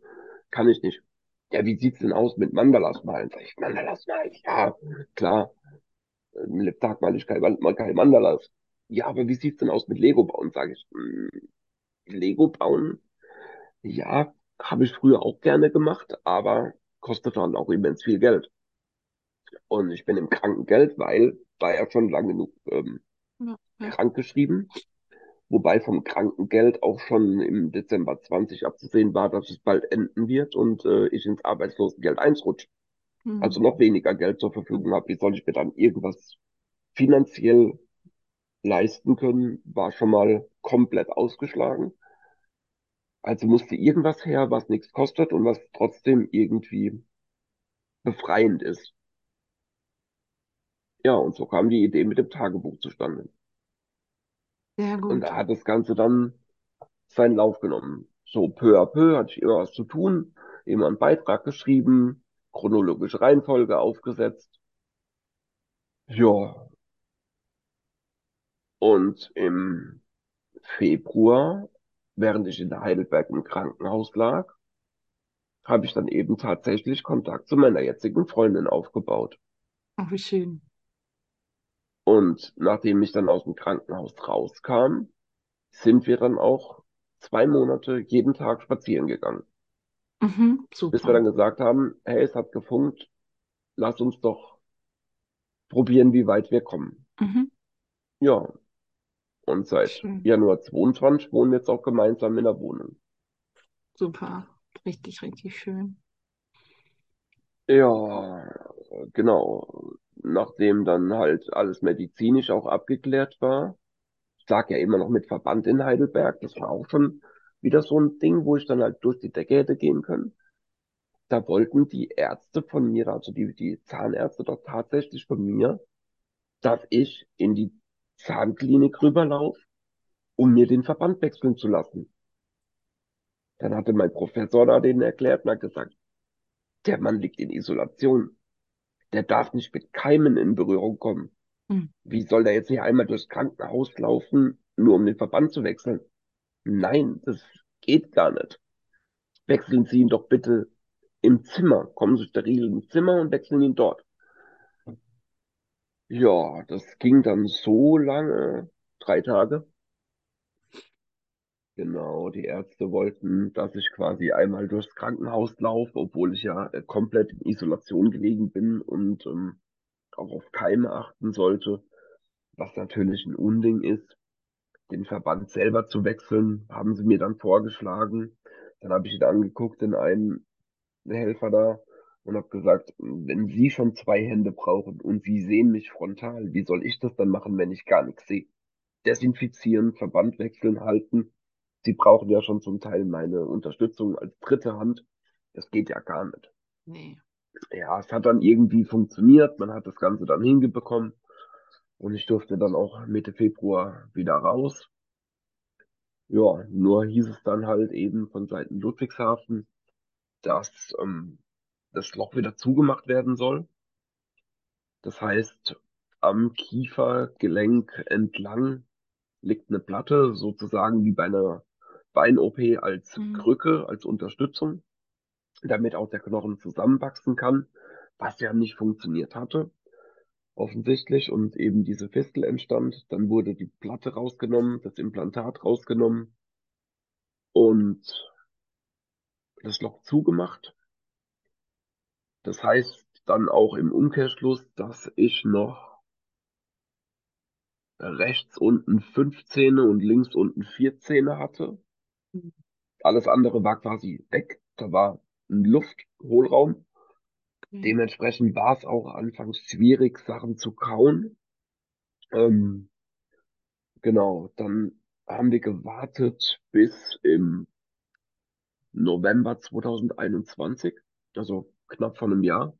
kann ich nicht. Ja, wie sieht's denn aus mit Mandalas malen? Sag ich, Mandalas malen? Ja, klar. Im Lebtag mal ich kein, mal kein Mandalas. Ja, aber wie sieht's denn aus mit Lego bauen? Sage ich, hm, Lego bauen? Ja, habe ich früher auch gerne gemacht, aber kostet dann auch immens viel Geld. Und ich bin im Krankengeld, weil war ja schon lang genug ähm, ja, ja. krank geschrieben. Wobei vom Krankengeld auch schon im Dezember 20 abzusehen war, dass es bald enden wird und äh, ich ins Arbeitslosengeld 1 rutsche. Mhm. Also noch weniger Geld zur Verfügung habe. Wie soll ich mir dann irgendwas finanziell leisten können, war schon mal komplett ausgeschlagen. Also musste irgendwas her, was nichts kostet und was trotzdem irgendwie befreiend ist. Ja, und so kam die Idee mit dem Tagebuch zustande. Sehr gut. Und da hat das Ganze dann seinen Lauf genommen. So peu à peu hatte ich immer was zu tun, immer einen Beitrag geschrieben, chronologische Reihenfolge aufgesetzt. Ja. Und im Februar während ich in Heidelberg im Krankenhaus lag, habe ich dann eben tatsächlich Kontakt zu meiner jetzigen Freundin aufgebaut. Ach, wie schön. Und nachdem ich dann aus dem Krankenhaus rauskam, sind wir dann auch zwei Monate jeden Tag spazieren gegangen. Mhm, Bis wir dann gesagt haben, hey, es hat gefunkt, lass uns doch probieren, wie weit wir kommen. Mhm. Ja. Und seit Schön. Januar 22 wohnen wir jetzt auch gemeinsam in der Wohnung. Super. Richtig, richtig schön. Ja, genau. Nachdem dann halt alles medizinisch auch abgeklärt war, ich lag ja immer noch mit Verband in Heidelberg, das war auch schon wieder so ein Ding, wo ich dann halt durch die Decke hätte gehen können. Da wollten die Ärzte von mir, also die, die Zahnärzte doch tatsächlich von mir, dass ich in die Zahnklinik rüberlaufe, um mir den Verband wechseln zu lassen. Dann hatte mein Professor da denen erklärt und hat gesagt, der Mann liegt in Isolation. Der darf nicht mit Keimen in Berührung kommen. Hm. Wie soll der jetzt hier einmal durchs Krankenhaus laufen, nur um den Verband zu wechseln? Nein, das geht gar nicht. Wechseln Sie ihn doch bitte im Zimmer. Kommen Sie steril ins Zimmer und wechseln ihn dort. Ja, das ging dann so lange, drei Tage. Genau, die Ärzte wollten, dass ich quasi einmal durchs Krankenhaus laufe, obwohl ich ja äh, komplett in Isolation gelegen bin und ähm, auch auf Keime achten sollte, was natürlich ein Unding ist. Den Verband selber zu wechseln, haben sie mir dann vorgeschlagen. Dann habe ich ihn angeguckt, den einen Helfer da, und habe gesagt, wenn Sie schon zwei Hände brauchen und Sie sehen mich frontal, wie soll ich das dann machen, wenn ich gar nichts sehe? Desinfizieren, Verband wechseln, halten. Sie brauchen ja schon zum Teil meine Unterstützung als dritte Hand. Das geht ja gar nicht. Nee. Ja, es hat dann irgendwie funktioniert. Man hat das Ganze dann hingebekommen. Und ich durfte dann auch Mitte Februar wieder raus. Ja, nur hieß es dann halt eben von Seiten Ludwigshafen, dass ähm, das Loch wieder zugemacht werden soll. Das heißt, am Kiefergelenk entlang liegt eine Platte, sozusagen wie bei einer Bein-OP als Mhm. Krücke, als Unterstützung, damit auch der Knochen zusammenwachsen kann, was ja nicht funktioniert hatte, offensichtlich, und eben diese Fistel entstand. Dann wurde die Platte rausgenommen, das Implantat rausgenommen und das Loch zugemacht. Das heißt dann auch im Umkehrschluss, dass ich noch rechts unten fünf Zähne und links unten vier Zähne hatte. Mhm. Alles andere war quasi weg. Da war ein Lufthohlraum. Okay. Dementsprechend war es auch anfangs schwierig, Sachen zu kauen. Ähm, genau, dann haben wir gewartet bis im November 2021, also knapp vor einem Jahr.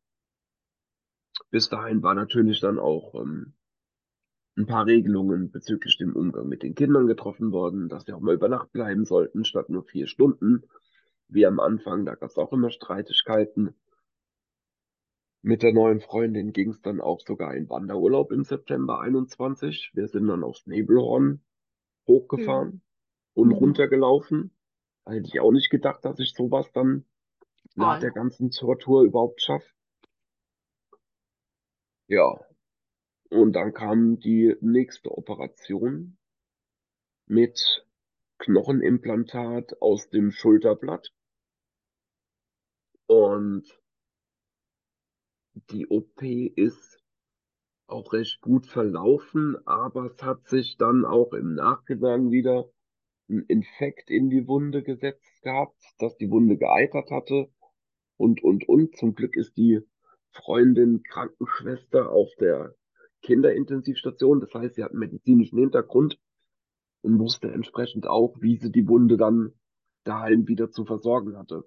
Bis dahin war natürlich dann auch ähm, ein paar Regelungen bezüglich dem Umgang mit den Kindern getroffen worden, dass sie auch mal über Nacht bleiben sollten, statt nur vier Stunden. Wie am Anfang, da gab es auch immer Streitigkeiten. Mit der neuen Freundin ging es dann auch sogar in Wanderurlaub im September 21. Wir sind dann aufs Nebelhorn hochgefahren und Mhm. runtergelaufen. Da hätte ich auch nicht gedacht, dass ich sowas dann nach der ganzen Tortur überhaupt schaffe. Ja, und dann kam die nächste Operation mit Knochenimplantat aus dem Schulterblatt. Und die OP ist auch recht gut verlaufen, aber es hat sich dann auch im Nachgang wieder ein Infekt in die Wunde gesetzt gehabt, dass die Wunde geeitert hatte und, und, und. Zum Glück ist die Freundin Krankenschwester auf der Kinderintensivstation. Das heißt, sie hat einen medizinischen Hintergrund und wusste entsprechend auch, wie sie die Wunde dann daheim wieder zu versorgen hatte.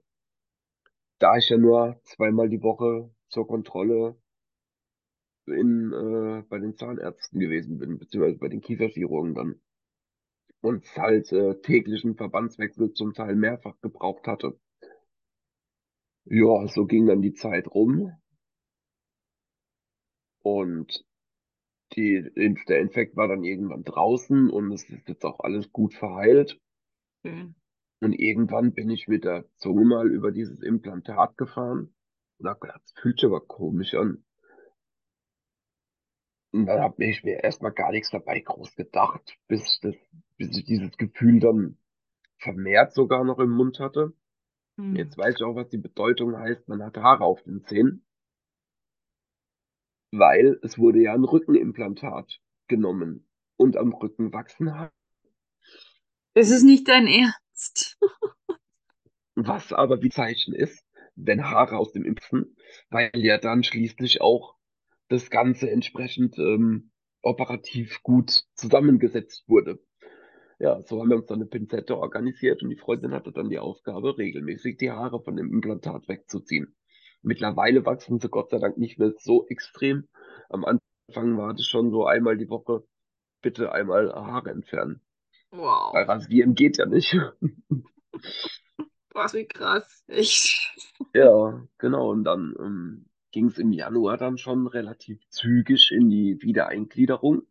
Da ich ja nur zweimal die Woche zur Kontrolle in, äh, bei den Zahnärzten gewesen bin, beziehungsweise bei den Kieferchirurgen dann. Und halt äh, täglichen Verbandswechsel zum Teil mehrfach gebraucht hatte. Ja, so ging dann die Zeit rum. Und die, der Infekt war dann irgendwann draußen und es ist jetzt auch alles gut verheilt. Schön. Und irgendwann bin ich mit der Zunge mal über dieses Implantat gefahren und hab gedacht, das fühlt sich aber komisch an. Und dann habe ich mir erstmal gar nichts dabei groß gedacht, bis, das, bis ich dieses Gefühl dann vermehrt sogar noch im Mund hatte. Hm. Jetzt weiß ich auch, was die Bedeutung heißt, man hat Haare auf den Zähnen. Weil es wurde ja ein Rückenimplantat genommen und am Rücken wachsen Haare. Es ist nicht dein Ernst. Was aber wie Zeichen ist, wenn Haare aus dem Impfen, weil ja dann schließlich auch das Ganze entsprechend ähm, operativ gut zusammengesetzt wurde. Ja, so haben wir uns dann eine Pinzette organisiert und die Freundin hatte dann die Aufgabe, regelmäßig die Haare von dem Implantat wegzuziehen. Mittlerweile wachsen sie Gott sei Dank nicht mehr so extrem. Am Anfang war das schon so einmal die Woche, bitte einmal Haare entfernen. Wow. Weil rasieren geht ja nicht. Was wie krass. Echt. *laughs* Ja, genau. Und dann ähm, ging es im Januar dann schon relativ zügig in die Wiedereingliederung.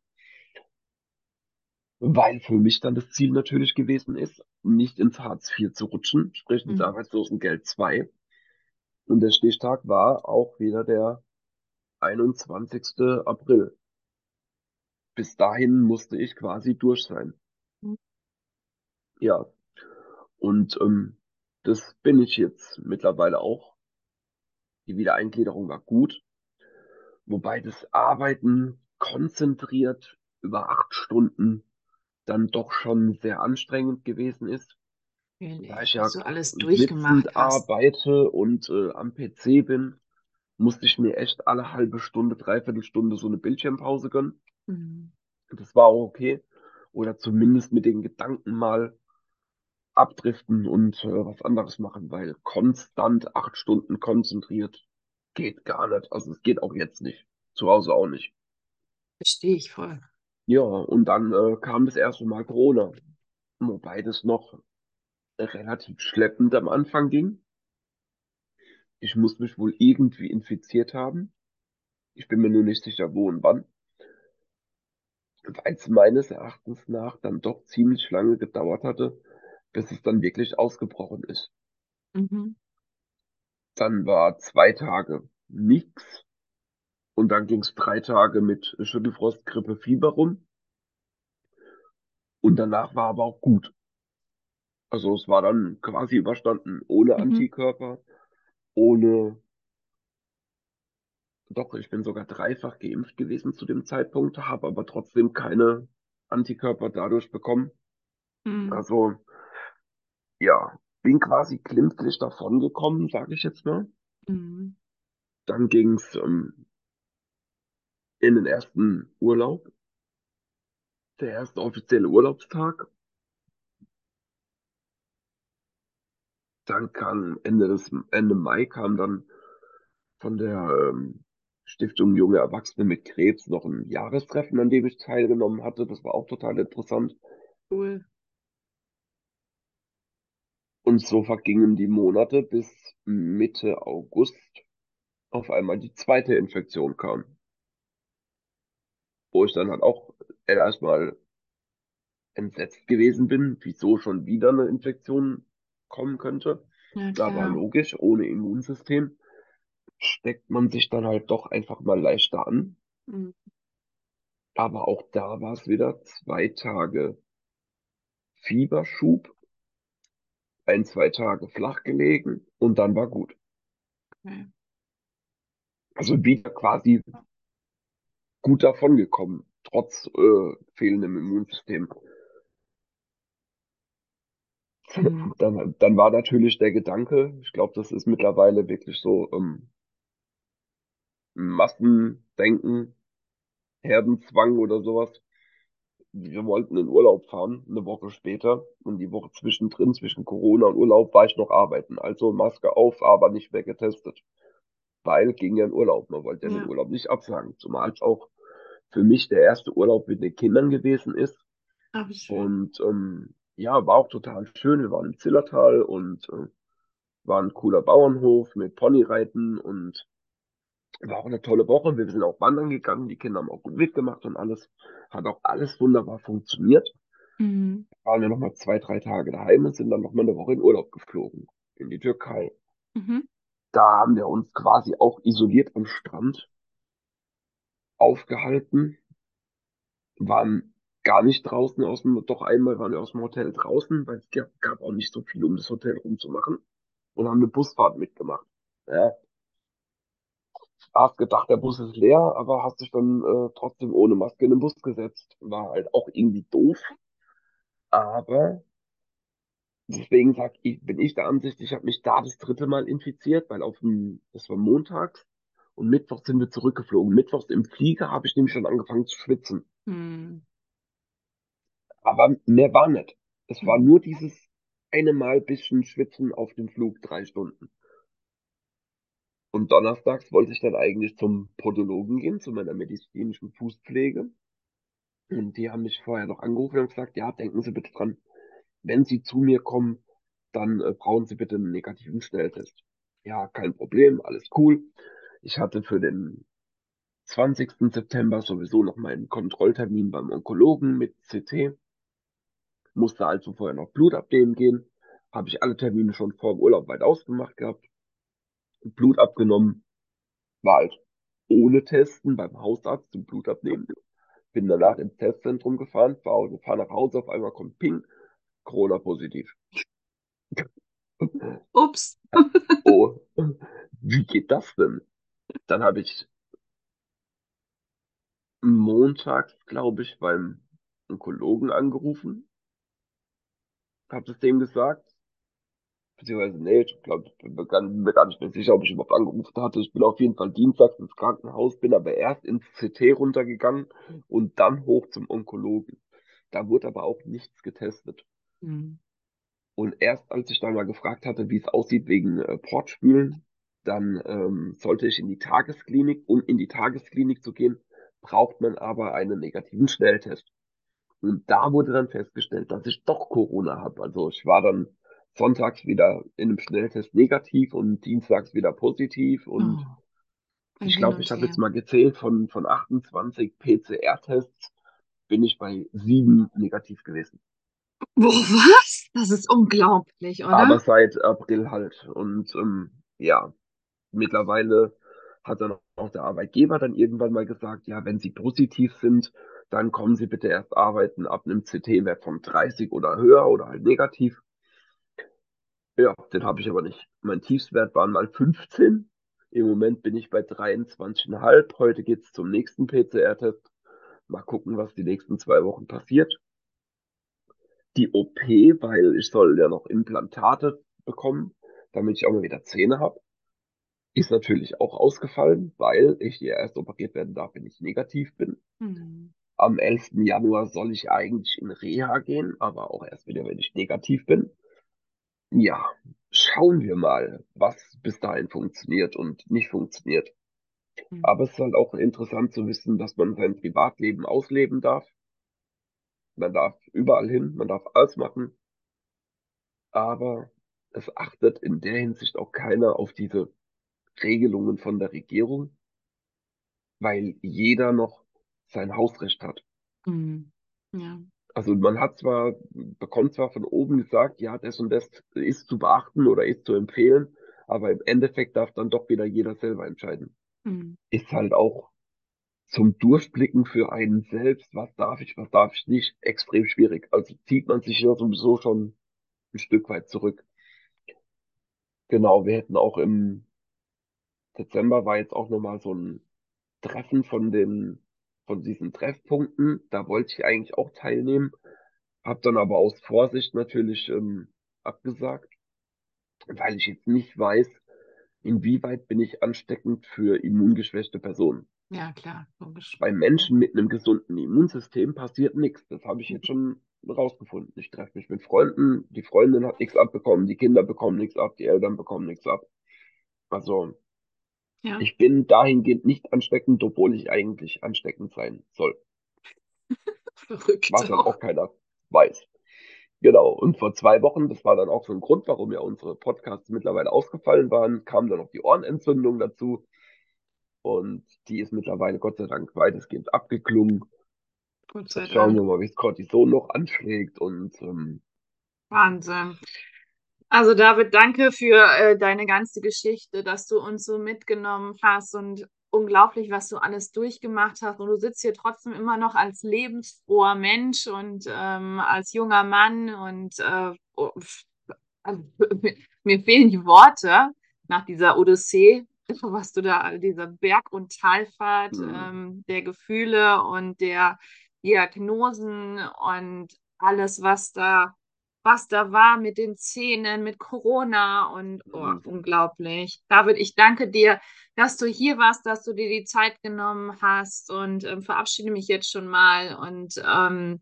Weil für mich dann das Ziel natürlich gewesen ist, nicht ins Hartz IV zu rutschen, sprich ins mhm. Arbeitslosengeld 2. Und der Stichtag war auch wieder der 21. April. Bis dahin musste ich quasi durch sein. Mhm. Ja. Und ähm, das bin ich jetzt mittlerweile auch. Die Wiedereingliederung war gut. Wobei das Arbeiten konzentriert über acht Stunden dann doch schon sehr anstrengend gewesen ist. Da ich ja alles durchgemacht arbeite und äh, am PC bin, musste ich mir echt alle halbe Stunde, dreiviertel Stunde so eine Bildschirmpause gönnen. Mhm. Das war auch okay. Oder zumindest mit den Gedanken mal abdriften und äh, was anderes machen, weil konstant acht Stunden konzentriert geht gar nicht. Also es geht auch jetzt nicht. Zu Hause auch nicht. Verstehe ich voll. Ja, und dann äh, kam das erste Mal Corona. Wobei das noch relativ schleppend am Anfang ging. Ich muss mich wohl irgendwie infiziert haben. Ich bin mir nur nicht sicher, wo und wann. Weil es meines Erachtens nach dann doch ziemlich lange gedauert hatte, bis es dann wirklich ausgebrochen ist. Mhm. Dann war zwei Tage nichts. Und dann ging es drei Tage mit Schüttelfrost, Grippe, Fieber rum. Und danach war aber auch gut. Also es war dann quasi überstanden, ohne mhm. Antikörper, ohne. Doch, ich bin sogar dreifach geimpft gewesen zu dem Zeitpunkt, habe aber trotzdem keine Antikörper dadurch bekommen. Mhm. Also ja, bin quasi glimpflich davongekommen, sage ich jetzt mal. Mhm. Dann ging es ähm, in den ersten Urlaub. Der erste offizielle Urlaubstag. Dann kam Ende des Ende Mai kam dann von der ähm, Stiftung Junge Erwachsene mit Krebs noch ein Jahrestreffen, an dem ich teilgenommen hatte. Das war auch total interessant. Cool. Und so vergingen die Monate, bis Mitte August auf einmal die zweite Infektion kam wo ich dann halt auch erstmal entsetzt gewesen bin, wieso schon wieder eine Infektion kommen könnte. Ja, Aber logisch, ohne Immunsystem steckt man sich dann halt doch einfach mal leichter an. Mhm. Aber auch da war es wieder zwei Tage Fieberschub, ein, zwei Tage flach gelegen und dann war gut. Okay. Also wieder quasi gut davon gekommen, trotz äh, fehlendem Immunsystem. Mhm. *laughs* Dann, dann war natürlich der Gedanke, ich glaube, das ist mittlerweile wirklich so ähm, Massendenken, Herdenzwang oder sowas. Wir wollten in Urlaub fahren, eine Woche später. Und die Woche zwischendrin, zwischen Corona und Urlaub, war ich noch arbeiten. Also Maske auf, aber nicht mehr getestet. Weil ging ja in Urlaub. Man wollte ja, ja. den Urlaub nicht absagen. Zumal es auch für mich der erste Urlaub mit den Kindern gewesen ist. Ach, und ähm, ja, war auch total schön. Wir waren im Zillertal und äh, war ein cooler Bauernhof mit Ponyreiten und war auch eine tolle Woche. Wir sind auch wandern gegangen. Die Kinder haben auch gut mitgemacht und alles. Hat auch alles wunderbar funktioniert. Mhm. Waren wir nochmal zwei, drei Tage daheim und sind dann nochmal eine Woche in Urlaub geflogen. In die Türkei. Mhm. Da haben wir uns quasi auch isoliert am Strand aufgehalten. Waren gar nicht draußen aus dem, doch einmal waren wir aus dem Hotel draußen, weil es gab, gab auch nicht so viel, um das Hotel rumzumachen. Und haben eine Busfahrt mitgemacht. Ja, hast gedacht, der Bus ist leer, aber hast dich dann äh, trotzdem ohne Maske in den Bus gesetzt. War halt auch irgendwie doof. Aber deswegen sag ich, bin ich der Ansicht, ich habe mich da das dritte Mal infiziert, weil auf dem, das war montags und mittwochs sind wir zurückgeflogen. Mittwochs im Flieger habe ich nämlich schon angefangen zu schwitzen. Hm. Aber mehr war nicht. Es war hm. nur dieses eine Mal bisschen Schwitzen auf dem Flug, drei Stunden. Und donnerstags wollte ich dann eigentlich zum Podologen gehen, zu meiner medizinischen Fußpflege. Und die haben mich vorher noch angerufen und gesagt, ja, denken Sie bitte dran, wenn Sie zu mir kommen, dann äh, brauchen Sie bitte einen negativen Schnelltest. Ja, kein Problem, alles cool. Ich hatte für den 20. September sowieso noch meinen Kontrolltermin beim Onkologen mit CT. Musste also vorher noch Blut abnehmen gehen. Habe ich alle Termine schon vor dem Urlaub weit ausgemacht gehabt. Blut abgenommen, war halt ohne Testen beim Hausarzt zum Blut abnehmen. Bin danach ins Testzentrum gefahren, war gefahren nach Hause, auf einmal kommt Ping, Corona positiv. Ups. *laughs* oh, wie geht das denn? Dann habe ich montags, glaube ich, beim Onkologen angerufen, habe es dem gesagt beziehungsweise nee, ich glaube, ich bin mir gar nicht mehr sicher, ob ich überhaupt angerufen hatte. Ich bin auf jeden Fall dienstags ins Krankenhaus, bin aber erst ins CT runtergegangen und dann hoch zum Onkologen. Da wurde aber auch nichts getestet. Mhm. Und erst als ich dann mal gefragt hatte, wie es aussieht wegen äh, Portspülen, dann ähm, sollte ich in die Tagesklinik. Um in die Tagesklinik zu gehen, braucht man aber einen negativen Schnelltest. Und da wurde dann festgestellt, dass ich doch Corona habe. Also ich war dann sonntags wieder in einem Schnelltest negativ und dienstags wieder positiv. Und oh, ich glaube, ich habe jetzt mal gezählt, von, von 28 PCR-Tests bin ich bei sieben negativ gewesen. Boah, was? Das ist unglaublich, oder? Aber seit April halt. Und ähm, ja, mittlerweile hat dann auch der Arbeitgeber dann irgendwann mal gesagt, ja, wenn Sie positiv sind, dann kommen Sie bitte erst arbeiten ab einem CT-Wert von 30 oder höher oder halt negativ. Ja, den habe ich aber nicht. Mein Tiefstwert waren mal 15. Im Moment bin ich bei 23,5. Heute geht es zum nächsten PCR-Test. Mal gucken, was die nächsten zwei Wochen passiert. Die OP, weil ich soll ja noch Implantate bekommen, damit ich auch mal wieder Zähne habe, ist natürlich auch ausgefallen, weil ich ja erst operiert werden darf, wenn ich negativ bin. Mhm. Am 11. Januar soll ich eigentlich in Reha gehen, aber auch erst wieder, wenn ich negativ bin. Ja, schauen wir mal, was bis dahin funktioniert und nicht funktioniert. Mhm. Aber es ist halt auch interessant zu wissen, dass man sein Privatleben ausleben darf. Man darf überall hin, man darf alles machen. Aber es achtet in der Hinsicht auch keiner auf diese Regelungen von der Regierung, weil jeder noch sein Hausrecht hat. Mhm. Ja. Also man hat zwar, bekommt zwar von oben gesagt, ja, das und das ist zu beachten oder ist zu empfehlen, aber im Endeffekt darf dann doch wieder jeder selber entscheiden. Mhm. Ist halt auch zum Durchblicken für einen selbst, was darf ich, was darf ich nicht, extrem schwierig. Also zieht man sich ja sowieso schon ein Stück weit zurück. Genau, wir hätten auch im Dezember war jetzt auch nochmal so ein Treffen von den von diesen Treffpunkten. Da wollte ich eigentlich auch teilnehmen, habe dann aber aus Vorsicht natürlich ähm, abgesagt, weil ich jetzt nicht weiß, inwieweit bin ich ansteckend für immungeschwächte Personen. Ja, klar, logisch. Bei Menschen mit einem gesunden Immunsystem passiert nichts. Das habe ich jetzt schon rausgefunden. Ich treffe mich mit Freunden, die Freundin hat nichts abbekommen, die Kinder bekommen nichts ab, die Eltern bekommen nichts ab. Also ja. Ich bin dahingehend nicht ansteckend, obwohl ich eigentlich ansteckend sein soll. *laughs* Verrückt. Was dann auch keiner weiß. Genau. Und vor zwei Wochen, das war dann auch so ein Grund, warum ja unsere Podcasts mittlerweile ausgefallen waren, kam dann noch die Ohrenentzündung dazu. Und die ist mittlerweile Gott sei Dank weitestgehend abgeklungen. Schauen wir mal, wie das Cortison noch anschlägt und ähm, Wahnsinn. Also David, danke für äh, deine ganze Geschichte, dass du uns so mitgenommen hast und unglaublich, was du alles durchgemacht hast. Und du sitzt hier trotzdem immer noch als lebensfroher Mensch und ähm, als junger Mann. Und äh, oh, also, mir, *laughs* mir, fehlen die Worte nach dieser Odyssee, was du da, dieser Berg- und Talfahrt mhm. ähm, der Gefühle und der Diagnosen und alles, was da was da war mit den Zähnen, mit Corona und oh, mhm. unglaublich. David, ich danke dir, dass du hier warst, dass du dir die Zeit genommen hast und ähm, verabschiede mich jetzt schon mal. Und ähm,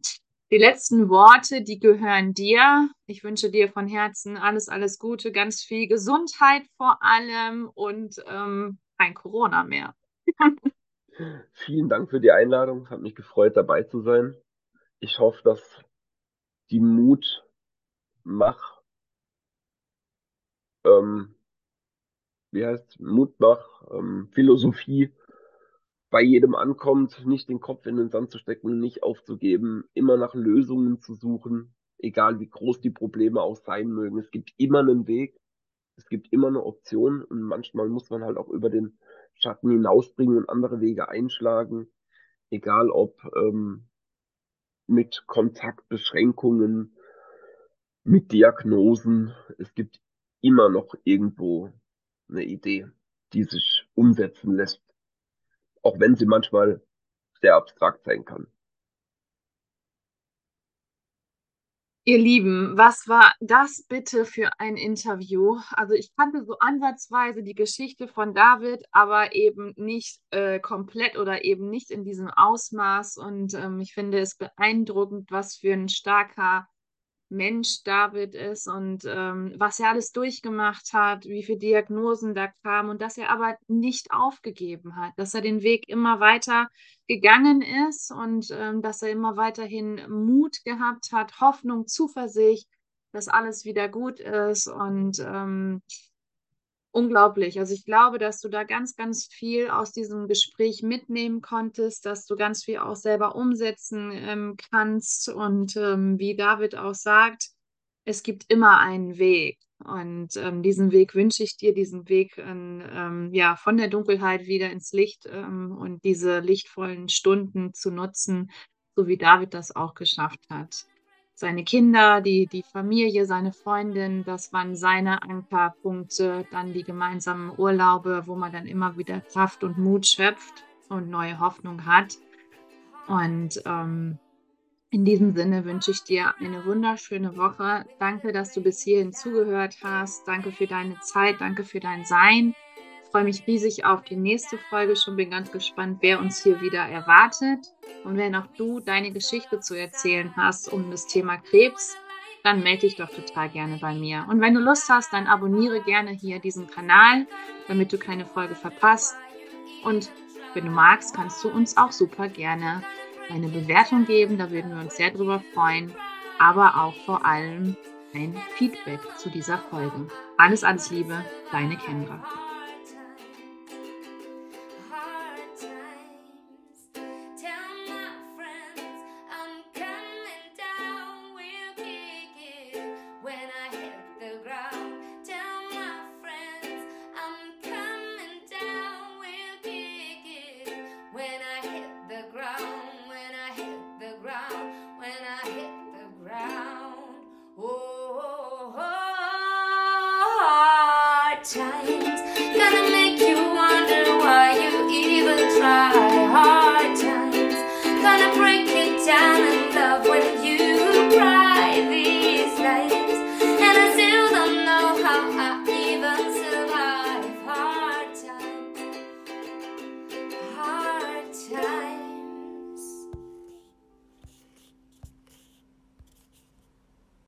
die letzten Worte, die gehören dir. Ich wünsche dir von Herzen alles, alles Gute, ganz viel Gesundheit vor allem und ähm, kein Corona mehr. *laughs* Vielen Dank für die Einladung. Es hat mich gefreut, dabei zu sein. Ich hoffe, dass die Mut Mach, ähm, wie heißt Mutmach, ähm, Philosophie bei jedem ankommt, nicht den Kopf in den Sand zu stecken, nicht aufzugeben, immer nach Lösungen zu suchen, egal wie groß die Probleme auch sein mögen. Es gibt immer einen Weg, es gibt immer eine Option und manchmal muss man halt auch über den Schatten hinausbringen und andere Wege einschlagen, egal ob ähm, mit Kontaktbeschränkungen, mit Diagnosen. Es gibt immer noch irgendwo eine Idee, die sich umsetzen lässt, auch wenn sie manchmal sehr abstrakt sein kann. Ihr Lieben, was war das bitte für ein Interview? Also ich kannte so ansatzweise die Geschichte von David, aber eben nicht äh, komplett oder eben nicht in diesem Ausmaß. Und ähm, ich finde es beeindruckend, was für ein starker Mensch David ist und ähm, was er alles durchgemacht hat, wie viele Diagnosen da kamen und dass er aber nicht aufgegeben hat, dass er den Weg immer weiter gegangen ist und ähm, dass er immer weiterhin Mut gehabt hat, Hoffnung, Zuversicht, dass alles wieder gut ist und ähm, unglaublich. Also ich glaube, dass du da ganz, ganz viel aus diesem Gespräch mitnehmen konntest, dass du ganz viel auch selber umsetzen ähm, kannst. Und ähm, wie David auch sagt, es gibt immer einen Weg. Und ähm, diesen Weg wünsche ich dir, diesen Weg in, ähm, ja, von der Dunkelheit wieder ins Licht ähm, und diese lichtvollen Stunden zu nutzen, so wie David das auch geschafft hat seine Kinder, die, die Familie, seine Freundin, das waren seine Ankerpunkte, dann die gemeinsamen Urlaube, wo man dann immer wieder Kraft und Mut schöpft und neue Hoffnung hat. Und ähm, in diesem Sinne wünsche ich dir eine wunderschöne Woche. Danke, dass du bis hierhin zugehört hast. Danke für deine Zeit. Danke für dein Sein freue mich riesig auf die nächste Folge. Schon bin ganz gespannt, wer uns hier wieder erwartet. Und wenn auch du deine Geschichte zu erzählen hast um das Thema Krebs, dann melde dich doch total gerne bei mir. Und wenn du Lust hast, dann abonniere gerne hier diesen Kanal, damit du keine Folge verpasst. Und wenn du magst, kannst du uns auch super gerne eine Bewertung geben. Da würden wir uns sehr drüber freuen. Aber auch vor allem ein Feedback zu dieser Folge. Alles, alles Liebe, deine Kendra.